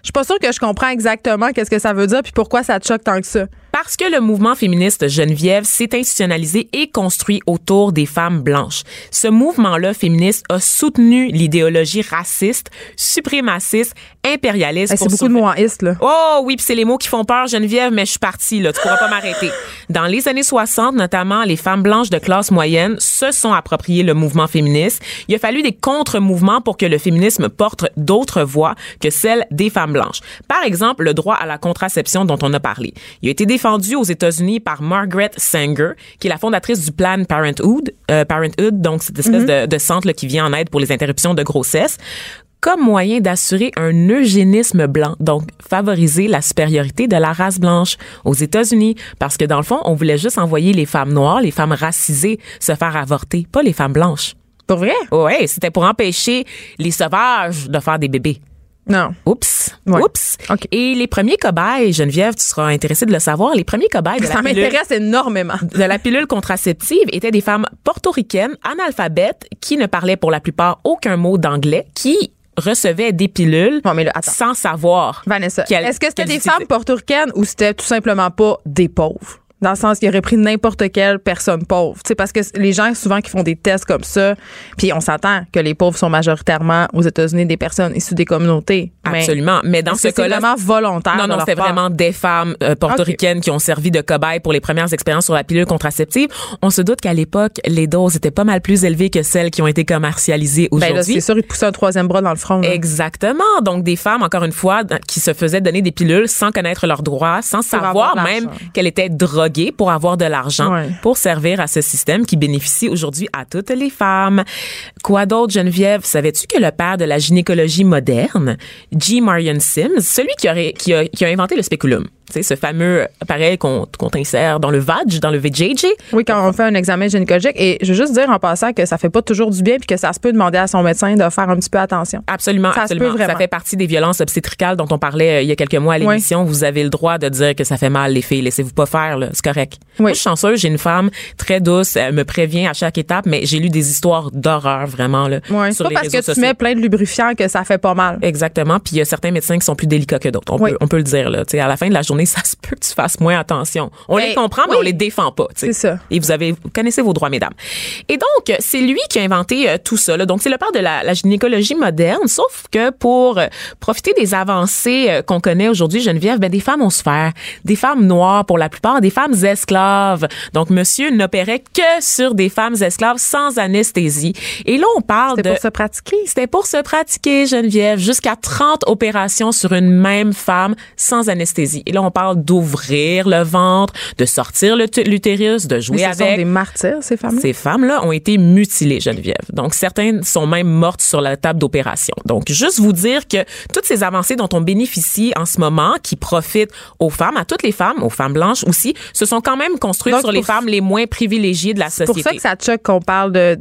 suis pas sûre que je comprends exactement qu'est-ce que ça veut dire puis pourquoi ça te choque tant que ça. Parce que le mouvement féministe Geneviève s'est institutionnalisé et construit autour des femmes blanches. Ce mouvement-là féministe a soutenu l'idéologie raciste, suprémaciste, impérialiste. Hey, c'est beaucoup de mots en ist, là. Oh oui, puis c'est les mots qui font peur, Geneviève, mais je suis partie, là. Tu pourras pas m'arrêter. Dans les années 60, notamment, les femmes blanches de classe moyenne se sont appropriées le mouvement féministe. Il a fallu des contre-mouvements pour que le féminisme porte d'autres voix que celles des femmes blanches. Par exemple, le droit à la contraception dont on a parlé. Il a été défendu aux États-Unis par Margaret Sanger, qui est la fondatrice du Planned Parenthood, euh, Parenthood donc cette espèce de, de centre là, qui vient en aide pour les interruptions de grossesse comme moyen d'assurer un eugénisme blanc, donc favoriser la supériorité de la race blanche aux États-Unis, parce que dans le fond, on voulait juste envoyer les femmes noires, les femmes racisées, se faire avorter, pas les femmes blanches. Pour vrai? Ouais, c'était pour empêcher les sauvages de faire des bébés. Non. Oups. Ouais. Oups. OK. Et les premiers cobayes, Geneviève, tu seras intéressée de le savoir, les premiers cobayes de Ça la pilule- m'intéresse énormément. de la pilule contraceptive étaient des femmes portoricaines, analphabètes, qui ne parlaient pour la plupart aucun mot d'anglais, qui recevaient des pilules Bon, mais là, attends. sans savoir. Vanessa, est-ce que c'était des femmes portoricaines ou c'était tout simplement pas des pauvres? Dans le sens qu'il aurait pris n'importe quelle personne pauvre. Tu sais, parce que les gens souvent qui font des tests comme ça, puis on s'entend que les pauvres sont majoritairement aux États-Unis des personnes issues des communautés. Absolument. Mais dans ce que c'est cas-là, vraiment volontaire. Non, non, c'est vraiment des femmes euh, portoricaines qui ont servi de cobayes pour les premières expériences sur la pilule contraceptive. On se doute qu'à l'époque, les doses étaient pas mal plus élevées que celles qui ont été commercialisées Ben aujourd'hui. c'est sûr, ils poussaient un troisième bras dans le front. là. Exactement. Donc, des femmes, encore une fois, qui se faisaient donner des pilules sans connaître leurs droits, sans savoir même qu'elles étaient droguées pour avoir de l'argent, Ouais. pour servir à ce système qui bénéficie aujourd'hui à toutes les femmes. Quoi d'autre, Geneviève? Savais-tu que le père de la gynécologie moderne, G. Marion Sims, celui qui, aurait, qui, a, qui a inventé le spéculum, ce fameux appareil qu'on qu'on insère dans le vag, dans le VJJ, Oui, quand on fait un examen gynécologique. Et je veux juste dire en passant que ça fait pas toujours du bien puis que ça se peut demander à son médecin de faire un petit peu attention. Absolument, Ça se absolument. peut vraiment. Ça fait partie des violences obstétricales dont on parlait euh, il y a quelques mois à Oui. l'émission. Vous avez le droit de dire que ça fait mal, les filles. Laissez-vous pas faire. C'est correct. Oui. Moi, je suis chanceuse. J'ai une femme très douce. Elle me prévient à chaque étape, mais j'ai lu des histoires d'horreur, vraiment, là. Sur pas les parce que tu mets plein de lubrifiants que ça fait pas mal. Exactement. Puis il y a certains médecins qui sont plus délicats que d'autres. On, Oui. peut, on peut le dire. Là. À la fin de la journée, ça se peut que tu fasses moins attention. On Ben, les comprend, mais oui. on les défend pas. C'est ça. Et vous avez, vous connaissez vos droits, mesdames. Et donc, c'est lui qui a inventé euh, tout ça. là. Donc, c'est le père de la, la gynécologie moderne. Sauf que pour euh, profiter des avancées euh, qu'on connaît aujourd'hui, Geneviève, ben, des femmes ont souffert. Des femmes noires, pour la plupart, des femmes esclaves. Donc, monsieur n'opérait que sur des femmes esclaves sans anesthésie. Et là, on parle de... pour se pratiquer. C'était pour se pratiquer, Geneviève, jusqu'à 30 opérations sur une même femme sans anesthésie. Et là, on parle d'ouvrir le ventre, de sortir l'utérus, de jouer Mais ce sont avec. des martyrs, ces femmes Ces femmes-là ont été mutilées, Geneviève. Donc, certaines sont même mortes sur la table d'opération. Donc, juste vous dire que toutes ces avancées dont on bénéficie en ce moment, qui profitent aux femmes, à toutes les femmes, aux femmes blanches aussi, se sont quand même construites Donc, sur les femmes les moins privilégiées de la C'est société pour ça que ça choque qu'on parle de,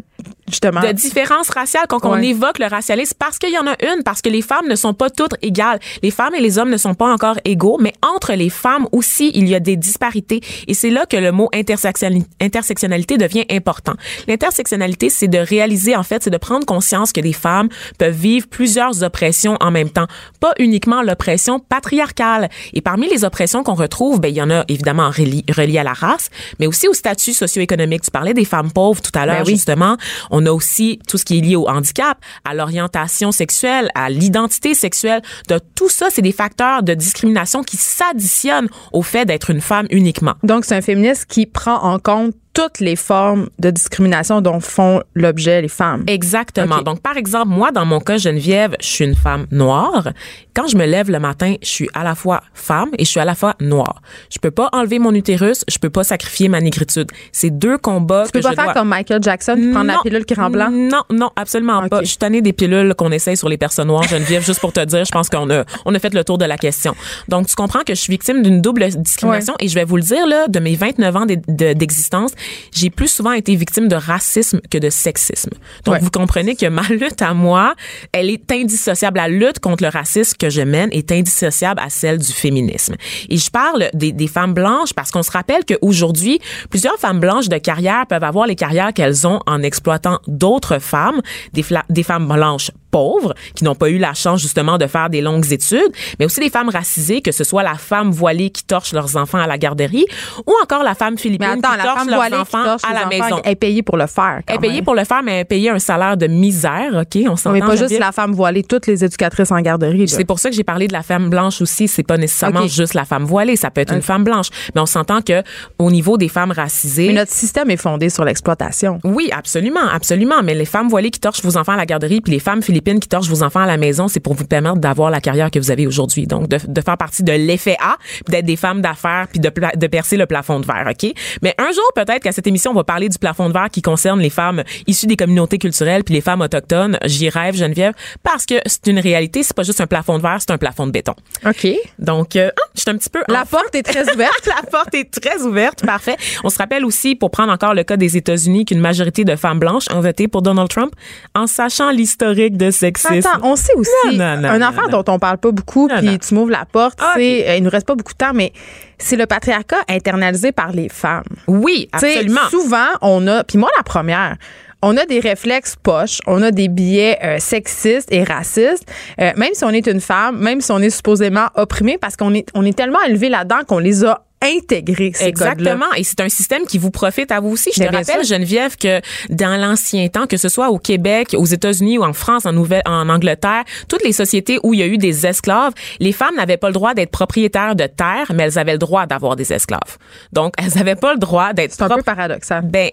justement. de différences raciales quand on Ouais. évoque le racialisme parce qu'il y en a une parce que les femmes ne sont pas toutes égales les femmes et les hommes ne sont pas encore égaux mais entre les femmes aussi il y a des disparités et c'est là que le mot intersectionnali- intersectionnalité devient important l'intersectionnalité c'est de réaliser en fait c'est de prendre conscience que des femmes peuvent vivre plusieurs oppressions en même temps pas uniquement l'oppression patriarcale et parmi les oppressions qu'on retrouve ben il y en a évidemment reli- reliées à la race mais aussi au statut socio-économique tu parlais des femmes pauvres tout à l'heure Ben oui. justement. On a aussi tout ce qui est lié au handicap, à l'orientation sexuelle, à l'identité sexuelle. De tout ça, c'est des facteurs de discrimination qui s'additionnent au fait d'être une femme uniquement. Donc, c'est un féministe qui prend en compte toutes les formes de discrimination dont font l'objet les femmes. Exactement. Donc, par exemple, moi, dans mon cas, Geneviève, je suis une femme noire. Quand je me lève le matin, je suis à la fois femme et je suis à la fois noire. Je peux pas enlever mon utérus, je peux pas sacrifier ma négritude. C'est deux combats Tu peux que pas je faire dois... comme Michael Jackson puis prendre la pilule qui rend blanc? Non, non, absolument pas. Je suis tannée des pilules qu'on essaye sur les personnes noires, Geneviève, juste pour te dire, je pense qu'on a, on a fait le tour de la question. Donc, tu comprends que je suis victime d'une double discrimination et je vais vous le dire, là, de mes 29 ans d'e- de- d'existence, j'ai plus souvent été victime de racisme que de sexisme. Donc, Ouais. vous comprenez que ma lutte à moi, elle est indissociable. La lutte contre le racisme que je mène est indissociable à celle du féminisme. Et je parle des, des femmes blanches parce qu'on se rappelle qu'aujourd'hui, plusieurs femmes blanches de carrière peuvent avoir les carrières qu'elles ont en exploitant d'autres femmes, des, des femmes blanches pauvres qui n'ont pas eu la chance justement de faire des longues études, mais aussi des femmes racisées, que ce soit la femme voilée qui torche leurs enfants à la garderie ou encore la femme Mais philippine attends, qui la torche femme leurs qui enfants torche à les la enfants maison. est payée pour le faire. Elle est payée pour le faire, mais elle est payée un salaire de misère, OK? On s'entend. Mais pas juste la femme voilée, toutes les éducatrices en garderie. C'est pour ça que j'ai parlé de la femme blanche aussi. C'est pas nécessairement juste la femme voilée. Ça peut être une femme blanche. Mais on s'entend que au niveau des femmes racisées. Mais notre système est fondé sur l'exploitation. Oui, absolument, absolument. Mais les femmes voilées qui torchent vos enfants à la garderie, puis les femmes philippines qui torchent vos enfants à la maison, c'est pour vous permettre d'avoir la carrière que vous avez aujourd'hui. Donc, de, de faire partie de l'effet A, d'être des femmes d'affaires, puis de, de percer le plafond de verre, OK? Mais un jour, peut-être qu'à cette émission, on va parler du plafond de verre qui concerne les femmes issues des communautés culturelles, puis les femmes autochtones. J'y rêve, Geneviève, parce que c'est une réalité. C'est pas juste un plafond de verre, c'est un plafond de béton. OK. Donc, euh, ah, je suis un petit peu... La en porte est très ouverte. la porte est très ouverte, parfait. On se rappelle aussi, pour prendre encore le cas des États-Unis, qu'une majorité de femmes blanches ont voté pour Donald Trump en sachant l'historique de sexisme. Attends, on sait aussi Non, non, non, un affaire dont on parle pas beaucoup, puis tu m'ouvres la porte, Ah, c'est euh, il nous reste pas beaucoup de temps, mais c'est le patriarcat internalisé par les femmes. Oui, absolument. souvent, on a, puis moi la première, on a des réflexes poches, on a des billets euh, sexistes et racistes, euh, même si on est une femme, même si on est supposément opprimé, parce qu'on est, on est tellement élevé là-dedans qu'on les a intégrer ces. Exactement. Et c'est un système qui vous profite à vous aussi. Je te bien rappelle, sûr. Geneviève, que dans l'ancien temps, que ce soit au Québec, aux États-Unis ou en France, en, Nouvelle, en Angleterre, toutes les sociétés où il y a eu des esclaves, les femmes n'avaient pas le droit d'être propriétaires de terre, mais elles avaient le droit d'avoir des esclaves. Donc, elles n'avaient pas le droit d'être C'est un peu paradoxal. ben,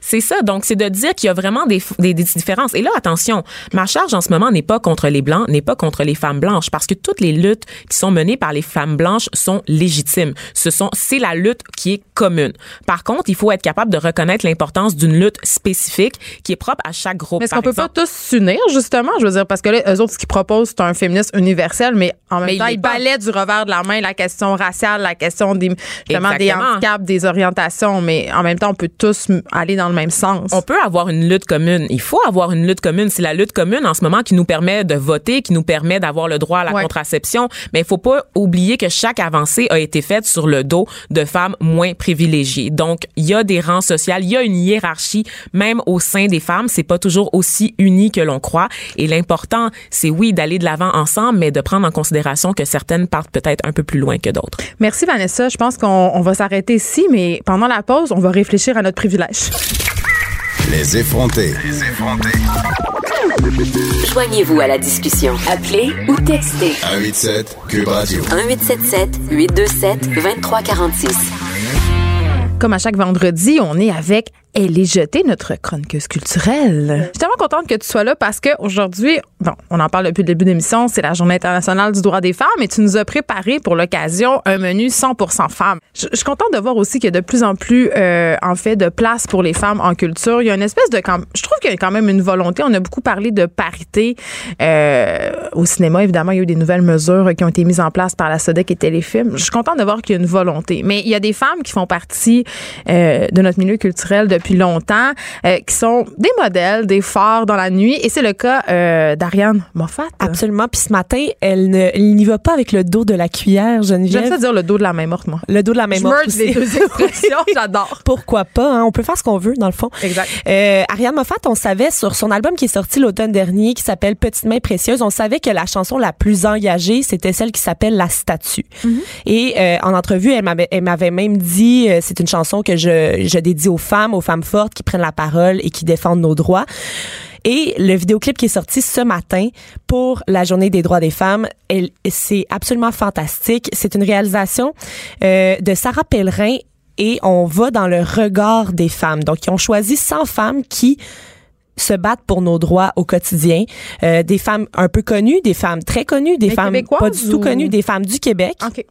c'est ça. Donc, c'est de dire qu'il y a vraiment des, des, des différences. Et là, attention, ma charge en ce moment n'est pas contre les Blancs, n'est pas contre les femmes blanches, parce que toutes les luttes qui sont menées par les femmes blanches sont légitimes. Ce sont, c'est la lutte qui est commune. Par contre, il faut être capable de reconnaître l'importance d'une lutte spécifique qui est propre à chaque groupe. Mais est-ce qu'on peut pas tous s'unir, justement? Je veux dire, parce que là, eux autres, ce qu'ils proposent, c'est un féminisme universel, mais en même Mais temps, ils balaient du revers de la main la question raciale, la question des, justement, des handicaps, des orientations, mais en même temps, on peut tous aller dans le même sens. On peut avoir une lutte commune. Il faut avoir une lutte commune. C'est la lutte commune en ce moment qui nous permet de voter, qui nous permet d'avoir le droit à la Ouais. contraception. Mais il faut pas oublier que chaque avancée a été faite sur le dos de femmes moins privilégiées. Donc, il y a des rangs sociaux, il y a une hiérarchie même au sein des femmes. C'est pas toujours aussi uni que l'on croit. Et l'important, c'est oui d'aller de l'avant ensemble, mais de prendre en considération que certaines partent peut-être un peu plus loin que d'autres. Merci, Vanessa. Je pense qu'on on va s'arrêter ici, mais pendant la pause, on va réfléchir à notre privilège. Les effrontés. Joignez-vous à la discussion. Appelez ou textez 187 Cube Radio. 1877 827 2346. Comme à chaque vendredi, on est avec Elle est jetée, notre chroniqueuse culturelle. Je suis tellement contente que tu sois là parce que aujourd'hui, bon, on en parle depuis le début de l'émission, c'est la Journée internationale du droit des femmes et tu nous as préparé pour l'occasion un menu 100% femmes. Je, suis contente de voir aussi qu'il y a de plus en plus, euh, en fait, de place pour les femmes en culture. Il y a une espèce de, je trouve qu'il y a quand même une volonté. On a beaucoup parlé de parité euh, au cinéma. Évidemment, il y a eu des nouvelles mesures qui ont été mises en place par la SODEC et Téléfilm. Je suis contente de voir qu'il y a une volonté. Mais il y a des femmes qui font partie euh, de notre milieu culturel depuis longtemps, euh, qui sont des modèles, des phares dans la nuit. Et c'est le cas euh, d'Ariane Moffat. Absolument. Puis ce matin, elle n'y va pas avec le dos de la cuillère, J'aime ça Geneviève. dire le dos de la main morte, moi. Le dos de la même Je merge les deux expressions, j'adore. Pourquoi pas? hein? On peut faire ce qu'on veut, dans le fond. Exact. Euh, Ariane Moffat, on savait sur son album qui est sorti l'automne dernier, qui s'appelle Petite main précieuse, on savait que la chanson la plus engagée, c'était celle qui s'appelle La statue. Et euh, en entrevue, elle m'avait, même dit, c'est une chanson que je, je dédie aux femmes, aux femmes fortes qui prennent la parole et qui défendent nos droits. Et le vidéoclip qui est sorti ce matin pour la Journée des droits des femmes, c'est absolument fantastique. C'est une réalisation euh, de Sarah Pellerin et on va dans le regard des femmes. Donc, ils ont choisi 100 femmes qui se battent pour nos droits au quotidien. Euh, des femmes un peu connues, des femmes très connues, des femmes pas du tout ou- connues, des femmes du Québec. OK.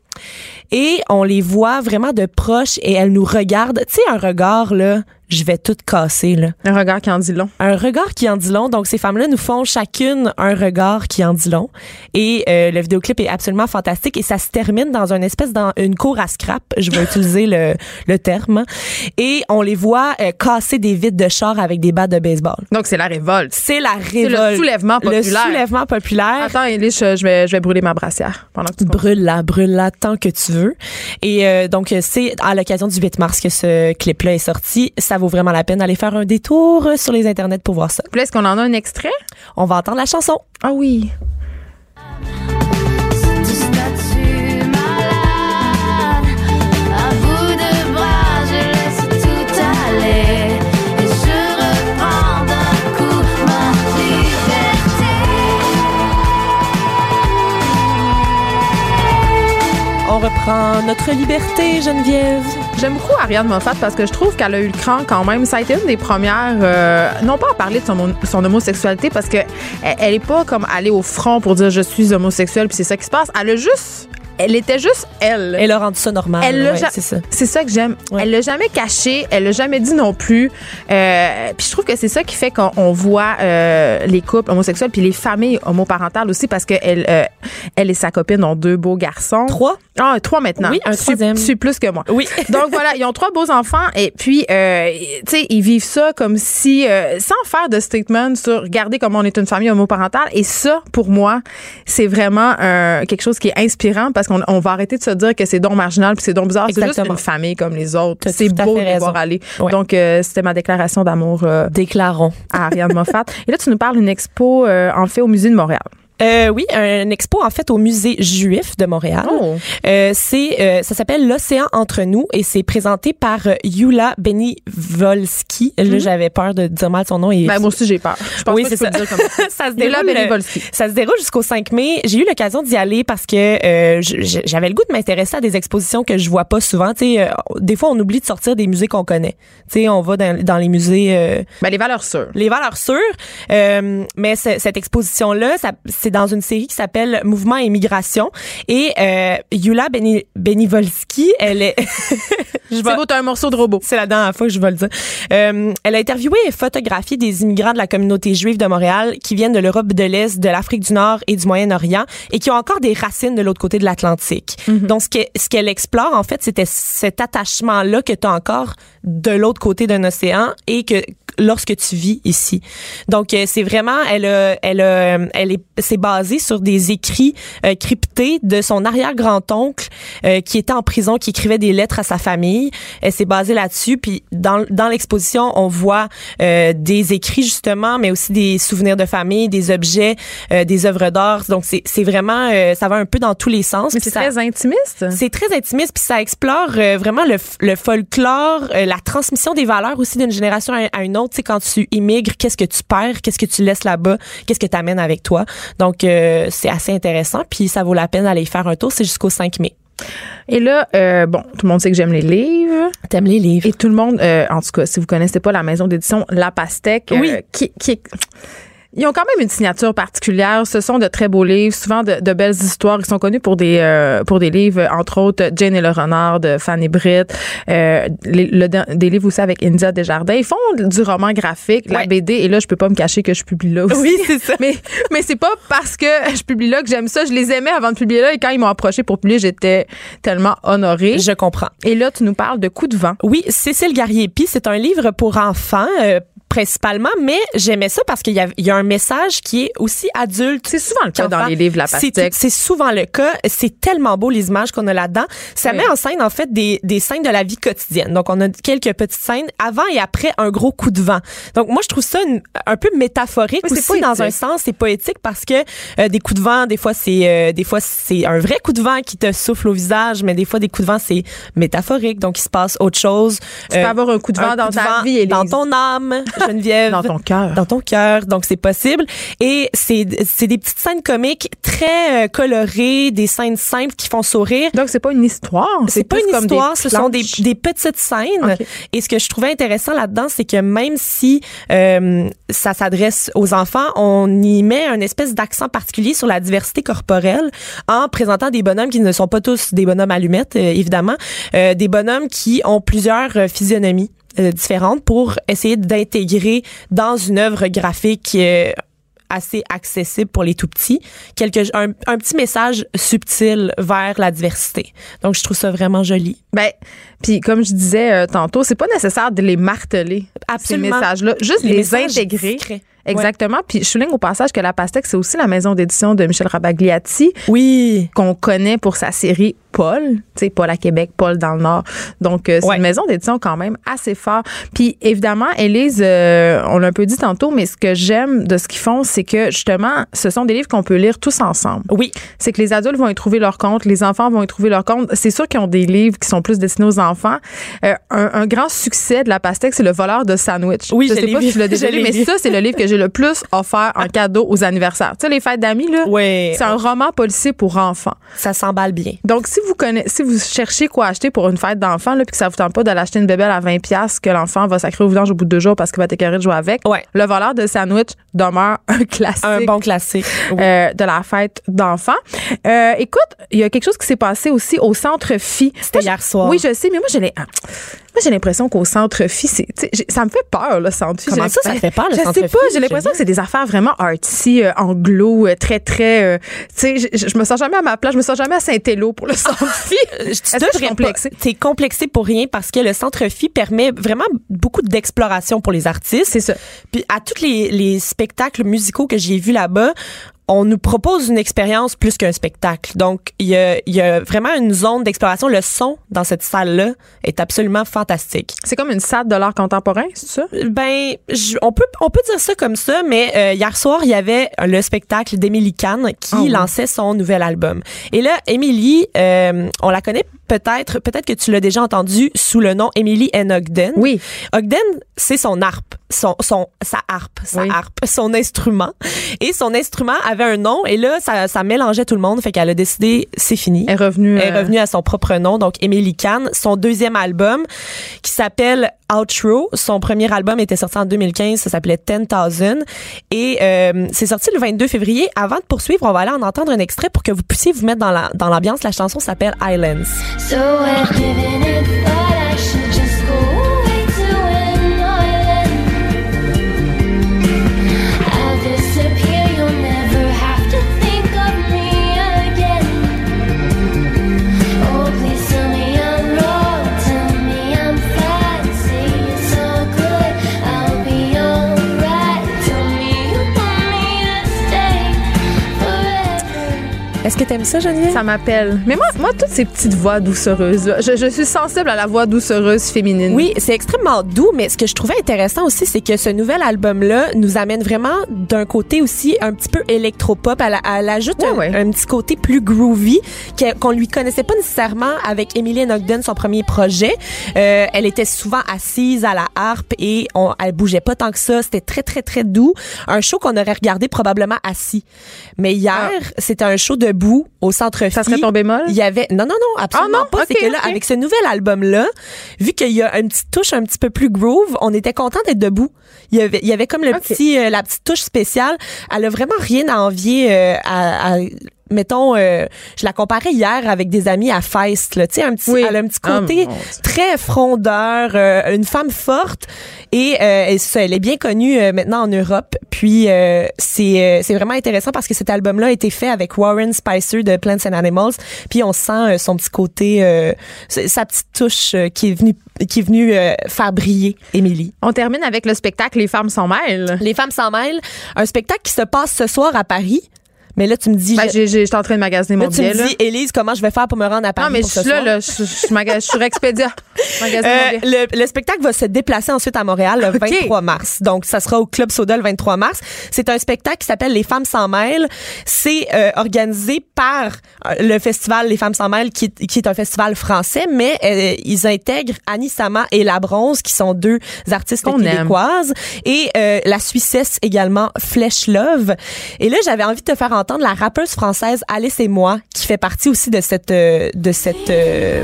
Et on les voit vraiment de proche et elles nous regardent. Tu sais, un regard, là, je vais tout casser, là. Un regard qui en dit long. Un regard qui en dit long. Donc, ces femmes-là nous font chacune un regard qui en dit long. Et euh, le vidéoclip est absolument fantastique et ça se termine dans une espèce dans une cour à scrap. Je vais utiliser le, le terme. Et on les voit euh, casser des vitres de char avec des battes de baseball. Donc, c'est la révolte. C'est la C'est révolte. le soulèvement Le populaire. soulèvement populaire. Attends, Elie, je, vais, je vais brûler ma brassière pendant que tu. Brûle-la, brûle-la que tu veux. Et euh, donc, c'est à l'occasion du 8 mars que ce clip-là est sorti. Ça vaut vraiment la peine d'aller faire un détour sur les internets pour voir ça. Est-ce qu'on en a un extrait? On va entendre la chanson. Ah oui. On reprend notre liberté, Geneviève. J'aime beaucoup Ariane Moffat parce que je trouve qu'elle a eu le cran quand même. Ça a été une des premières, euh, non pas à parler de son, son homosexualité parce que elle, est pas comme allée au front pour dire je suis homosexuelle puis c'est ça qui se passe. Elle a juste, elle était juste elle. Elle a rendu ça normal. Elle l'a ouais, ja- c'est ça. C'est ça que j'aime. Ouais. Elle l'a jamais caché, elle l'a jamais dit non plus. Euh, puis je trouve que c'est ça qui fait qu'on on voit euh, les couples homosexuels puis les familles homoparentales aussi parce que elle, euh, elle et sa copine ont deux beaux garçons. Trois? Ah, trois maintenant. Oui, un Tu troisième. Tu suis plus que moi. Oui. Donc voilà, ils ont trois beaux enfants et puis, euh, tu sais, ils vivent ça comme si, euh, sans faire de statement sur regarder comment on est une famille homoparentale. Et ça, pour moi, c'est vraiment euh, quelque chose qui est inspirant parce qu'on on va arrêter de se dire que c'est donc marginal puis c'est donc bizarre. C'est juste une famille comme les autres. C'est beau de voir aller. Ouais. Donc, euh, c'était ma déclaration d'amour euh, Déclarons. à Ariane Moffat. Et là, tu nous parles d'une expo, euh, en fait, au Musée de Montréal. Euh, oui, un expo en fait au musée juif de Montréal. Oh. Euh, c'est euh, ça s'appelle l'océan entre nous et c'est présenté par euh, Yula Benivolski. Là, j'avais peur de dire mal son nom et Ben, moi aussi, j'ai peur. Je pense Oui, c'est ça. dire comme ça. ça se déroule Benivolski. ça se déroule jusqu'au 5 mai. J'ai eu l'occasion d'y aller parce que euh, j'avais le goût de m'intéresser à des expositions que je vois pas souvent. Tu sais, euh, des fois on oublie de sortir des musées qu'on connaît. Tu sais, on va dans, dans les musées euh, Ben, les valeurs sûres. les valeurs sûres. Euh, mais ce- cette exposition-là, ça- c'est dans une série qui s'appelle Mouvement et migration. Et euh, Yula Beni, Benivolski, elle est... je C'est beau, t'as un morceau de robot. c'est la dernière fois que je vais le dire. Euh, elle a interviewé et photographié des immigrants de la communauté juive de Montréal qui viennent de l'Europe de l'Est, de l'Afrique du Nord et du Moyen-Orient et qui ont encore des racines de l'autre côté de l'Atlantique. Donc, ce que- ce qu'elle explore, en fait, c'était cet attachement-là que tu as encore de l'autre côté d'un océan et que lorsque tu vis ici. Donc euh, c'est vraiment elle a, elle a, elle est c'est basé sur des écrits euh, cryptés de son arrière-grand-oncle euh, qui était en prison qui écrivait des lettres à sa famille. Elle s'est basée là-dessus puis dans dans l'exposition on voit euh, des écrits justement mais aussi des souvenirs de famille, des objets, euh, des œuvres d'art. Donc c'est c'est vraiment euh, ça va un peu dans tous les sens. Mais c'est très intimiste. c'est très intimiste puis ça explore euh, vraiment le, le folklore, euh, la transmission des valeurs aussi d'une génération à, à une autre. Sais, quand tu immigres, qu'est-ce que tu perds, qu'est-ce que tu laisses là-bas, qu'est-ce que tu amènes avec toi? Donc euh, c'est assez intéressant puis ça vaut la peine d'aller y faire un tour. C'est jusqu'au 5 mai. Et là, euh, bon, tout le monde sait que j'aime les livres. T'aimes les livres Et tout le monde, euh, en tout cas, si vous connaissez pas la maison d'édition La Pastèque, Oui. qui, qui est- ils ont quand même une signature particulière. Ce sont de très beaux livres, souvent de, de belles histoires. Ils sont connus pour des euh, pour des livres, entre autres Jane et le renard de Fanny Britt, euh, les- le- des livres aussi avec India Desjardins. Ils font du roman graphique, la. BD. Et là, je peux pas me cacher que je publie là aussi. Oui, c'est ça. Mais mais c'est pas parce que je publie là que j'aime ça. Je les aimais avant de publier là. Et quand ils m'ont approché pour publier, j'étais tellement honorée. Je comprends. Et là, tu nous parles de Coup de vent. Oui, Cécile Garriépi, c'est un livre pour enfants. euh, principalement, mais j'aimais ça parce qu'il y, a- il y a un message qui est aussi adulte. C'est souvent le cas dans les livres La C'est- Pastèque. C'est souvent le cas. C'est tellement beau les images qu'on a là-dedans. Ça Oui. met en scène en fait des, des scènes de la vie quotidienne. Donc on a quelques petites scènes avant et après un gros coup de vent. Donc moi je trouve ça une- un peu métaphorique Oui, aussi dans un sens. C'est poétique parce que euh, des coups de vent, des fois c'est euh, des fois c'est un vrai coup de vent qui te souffle au visage, mais des fois des coups de vent c'est métaphorique. Donc il se passe autre chose. Tu peux avoir un coup de vent dans ta vie, Élise. dans ton âme, Geneviève Dans ton cœur. dans ton cœur. Donc, c'est possible. Et c'est, c'est des petites scènes comiques très euh, colorées, des scènes simples qui font sourire. Donc, c'est pas une histoire. C'est pas une histoire, ce sont des, des petites scènes. Et ce que je trouvais intéressant là-dedans, c'est que même si euh, ça s'adresse aux enfants, on y met un espèce d'accent particulier sur la diversité corporelle en présentant des bonhommes qui ne sont pas tous des bonhommes allumettes, euh, évidemment, euh, des bonhommes qui ont plusieurs euh, physionomies euh, différentes pour essayer d'intégrer dans une œuvre graphique euh, assez accessible pour les tout petits, quelque, un, un petit message subtil vers la diversité. Donc, je trouve ça vraiment joli. Ben, puis comme je disais euh, tantôt, c'est pas nécessaire de les marteler, Absolument. ces messages-là. Juste les, intégrer. discrets. Exactement. Puis je souligne au passage que La Pastèque, c'est aussi la maison d'édition de Michel Rabagliati, Oui. qu'on connaît pour sa série Paul, tu sais, Paul à Québec, Paul dans le Nord. Donc, euh, c'est Ouais. une maison d'édition quand même assez fort. Puis, évidemment, Élise, euh, on l'a un peu dit tantôt, mais ce que j'aime de ce qu'ils font, c'est que, justement, ce sont des livres qu'on peut lire tous ensemble. Oui. C'est que les adultes vont y trouver leur compte, les enfants vont y trouver leur compte. C'est sûr qu'ils ont des livres qui sont plus destinés aux enfants. Euh, un, un grand succès de la pastèque, c'est Le voleur de sandwich. Oui, je je sais pas si tu l'as déjà Je lu, mais ça, c'est le livre que j'ai le plus offert en cadeau aux anniversaires. Tu sais, les fêtes d'amis, là. C'est un roman policier pour enfants. Ça s'emballe bien. Donc, si vous connaissez, si vous cherchez quoi acheter pour une fête d'enfant, là, puis que ça vous tente pas d'aller acheter une bébelle à 20 pièces que l'enfant va sacrer au vidange au bout de deux jours parce qu'il va t'écœurer de jouer avec, Ouais. le voleur de sandwich demeure un classique Un bon classique. Oui. euh, de la fête d'enfants. Euh, écoute, il y a quelque chose qui s'est passé aussi au centre Phi. C'était hier soir. Oui, je sais, mais moi j'ai les- ah, moi j'ai l'impression qu'au centre Phi, c'est tu sais, j'ai- ça me fait peur le centre Phi. Comment J'ai ça, ça fait peur, le je centre sais pas, j'ai l'impression que c'est des affaires vraiment artsy, euh, anglo, euh, très très euh, tu sais, je, je me sens jamais à ma place, je me sens jamais à Saint-Élo pour le centre Phi. Est-ce que je suis complexée? T'es complexé pour rien parce que le Centre Phi permet vraiment beaucoup d'exploration pour les artistes. C'est ça. Puis à tous les, les spectacles musicaux que j'ai vus là-bas, on nous propose une expérience plus qu'un spectacle. Donc, il y a, il y a vraiment une zone d'exploration. Le son dans cette salle-là est absolument fantastique. C'est comme une salle de l'art contemporain, c'est ça? Ben, je- on peut on peut dire ça comme ça, mais euh, hier soir il y avait le spectacle d'Emily Kahn qui Ah lançait son nouvel album. Et là, Emily, euh, on la connaît peut-être, peut-être que tu l'as déjà entendu sous le nom Emily N. Ogden. Oui. Ogden, c'est son harpe, son, son, sa harpe, sa Oui. harpe, son instrument. Et son instrument avait un nom et là, ça, ça mélangeait tout le monde. Fait qu'elle a décidé, c'est fini. Elle est revenue. Elle est euh, revenue à son propre nom, donc Emily Kahn. Son deuxième album, qui s'appelle Outro. Son premier album était sorti en 2015, ça s'appelait 10,000. Et euh, c'est sorti le 22 février. Avant de poursuivre, on va aller en entendre un extrait pour que vous puissiez vous mettre dans la- dans l'ambiance. La chanson s'appelle Islands. So when t'aimes ça, Geneviève? Ça m'appelle. Mais moi, moi, toutes ces petites voix doucereuses, là, je, je suis sensible à la voix doucereuse féminine. Oui, c'est extrêmement doux, mais ce que je trouvais intéressant aussi, c'est que ce nouvel album-là nous amène vraiment d'un côté aussi un petit peu électropop. Elle, elle ajoute un, petit côté plus groovy qu'on lui connaissait pas nécessairement avec Emily Ogden, son premier projet. Euh, elle était souvent assise à la harpe et on, elle bougeait pas tant que ça. C'était très, très, très doux. Un show qu'on aurait regardé probablement assis. Mais hier, c'était un show debout au centre. Ça serait ton bémol? il y avait non non non absolument Ah non? pas. Ok, c'est que là avec ce nouvel album là, vu qu'il y a une petite touche un petit peu plus groove, on était content d'être debout. Il y avait il y avait comme le petit euh, la petite touche spéciale. Elle a vraiment rien à envier euh, à, à- mettons euh, je la comparais hier avec des amis à Feist là, tu sais un petit Oui. elle a un petit Ah, côté très frondeur, euh, une femme forte et, euh, et ça, elle est bien connue euh, maintenant en Europe. Puis euh, c'est euh, c'est vraiment intéressant parce que cet album-là a été fait avec Warren Spicer de Plants and Animals. Puis on sent son petit côté, euh, sa petite touche qui est venue qui est venue euh, faire briller Émilie. On termine avec le spectacle Les femmes s'en mêlent. Les femmes s'en mêlent, un spectacle qui se passe ce soir à Paris. Mais là, tu me dis, Ben, je- j'étais en train de magasiner là, mon tu billet. me Là. dis, Élise, comment je vais faire pour me rendre à Paris Non, mais je pour ce suis là, là. Je, je, je maga- je suis Expedia. Magasiner Euh, le, le spectacle va se déplacer ensuite à Montréal le Ok. 23 mars. Donc, ça sera au Club Soda le 23 mars. C'est un spectacle qui s'appelle Les Femmes s'en mêlent. C'est euh, organisé par euh, le festival Les Femmes s'en mêlent, qui, est- qui est un festival français, mais euh, ils intègrent Annie Sama et La Bronze, qui sont deux artistes aime. québécoises, et la Suissesse également, Flèche Love. Et là, j'avais envie de te faire entendre la rappeuse française Alice et moi, qui fait partie aussi de cette euh, de cette euh,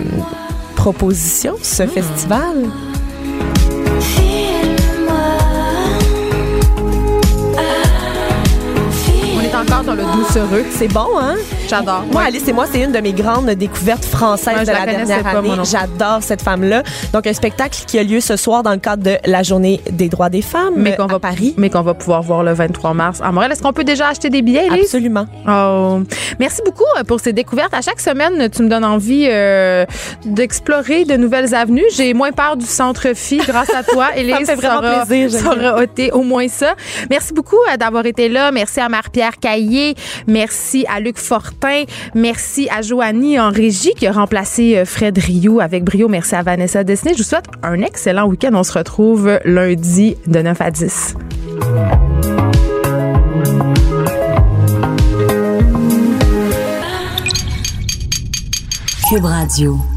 proposition, ce festival. On est encore dans le doucereux. C'est bon, hein? J'adore. Moi. Alice et moi, c'est une de mes grandes découvertes françaises de la la, dernière pas, année. J'adore cette femme-là. Donc, un spectacle qui a lieu ce soir dans le cadre de la Journée des droits des femmes mais qu'on à va Paris. mais qu'on va pouvoir voir le 23 mars à Montréal. Est-ce qu'on peut déjà acheter des billets, Elise? Absolument. Oh. Merci beaucoup euh, pour ces découvertes. À chaque semaine, tu me donnes envie euh, d'explorer de nouvelles avenues. J'ai moins peur du centre-fille grâce à toi, Élise. me fait plaisir, Ça aura ôté au moins ça. Merci beaucoup euh, d'avoir été là. Merci à Marie-Pierre Caillé. Merci à Luc Fortin. Merci à Joanie en régie qui a remplacé euh, Fred Rioux avec brio. Merci à Vanessa Destiné. Je vous souhaite un excellent week-end. On se retrouve lundi de 9 à 10. Cube Radio.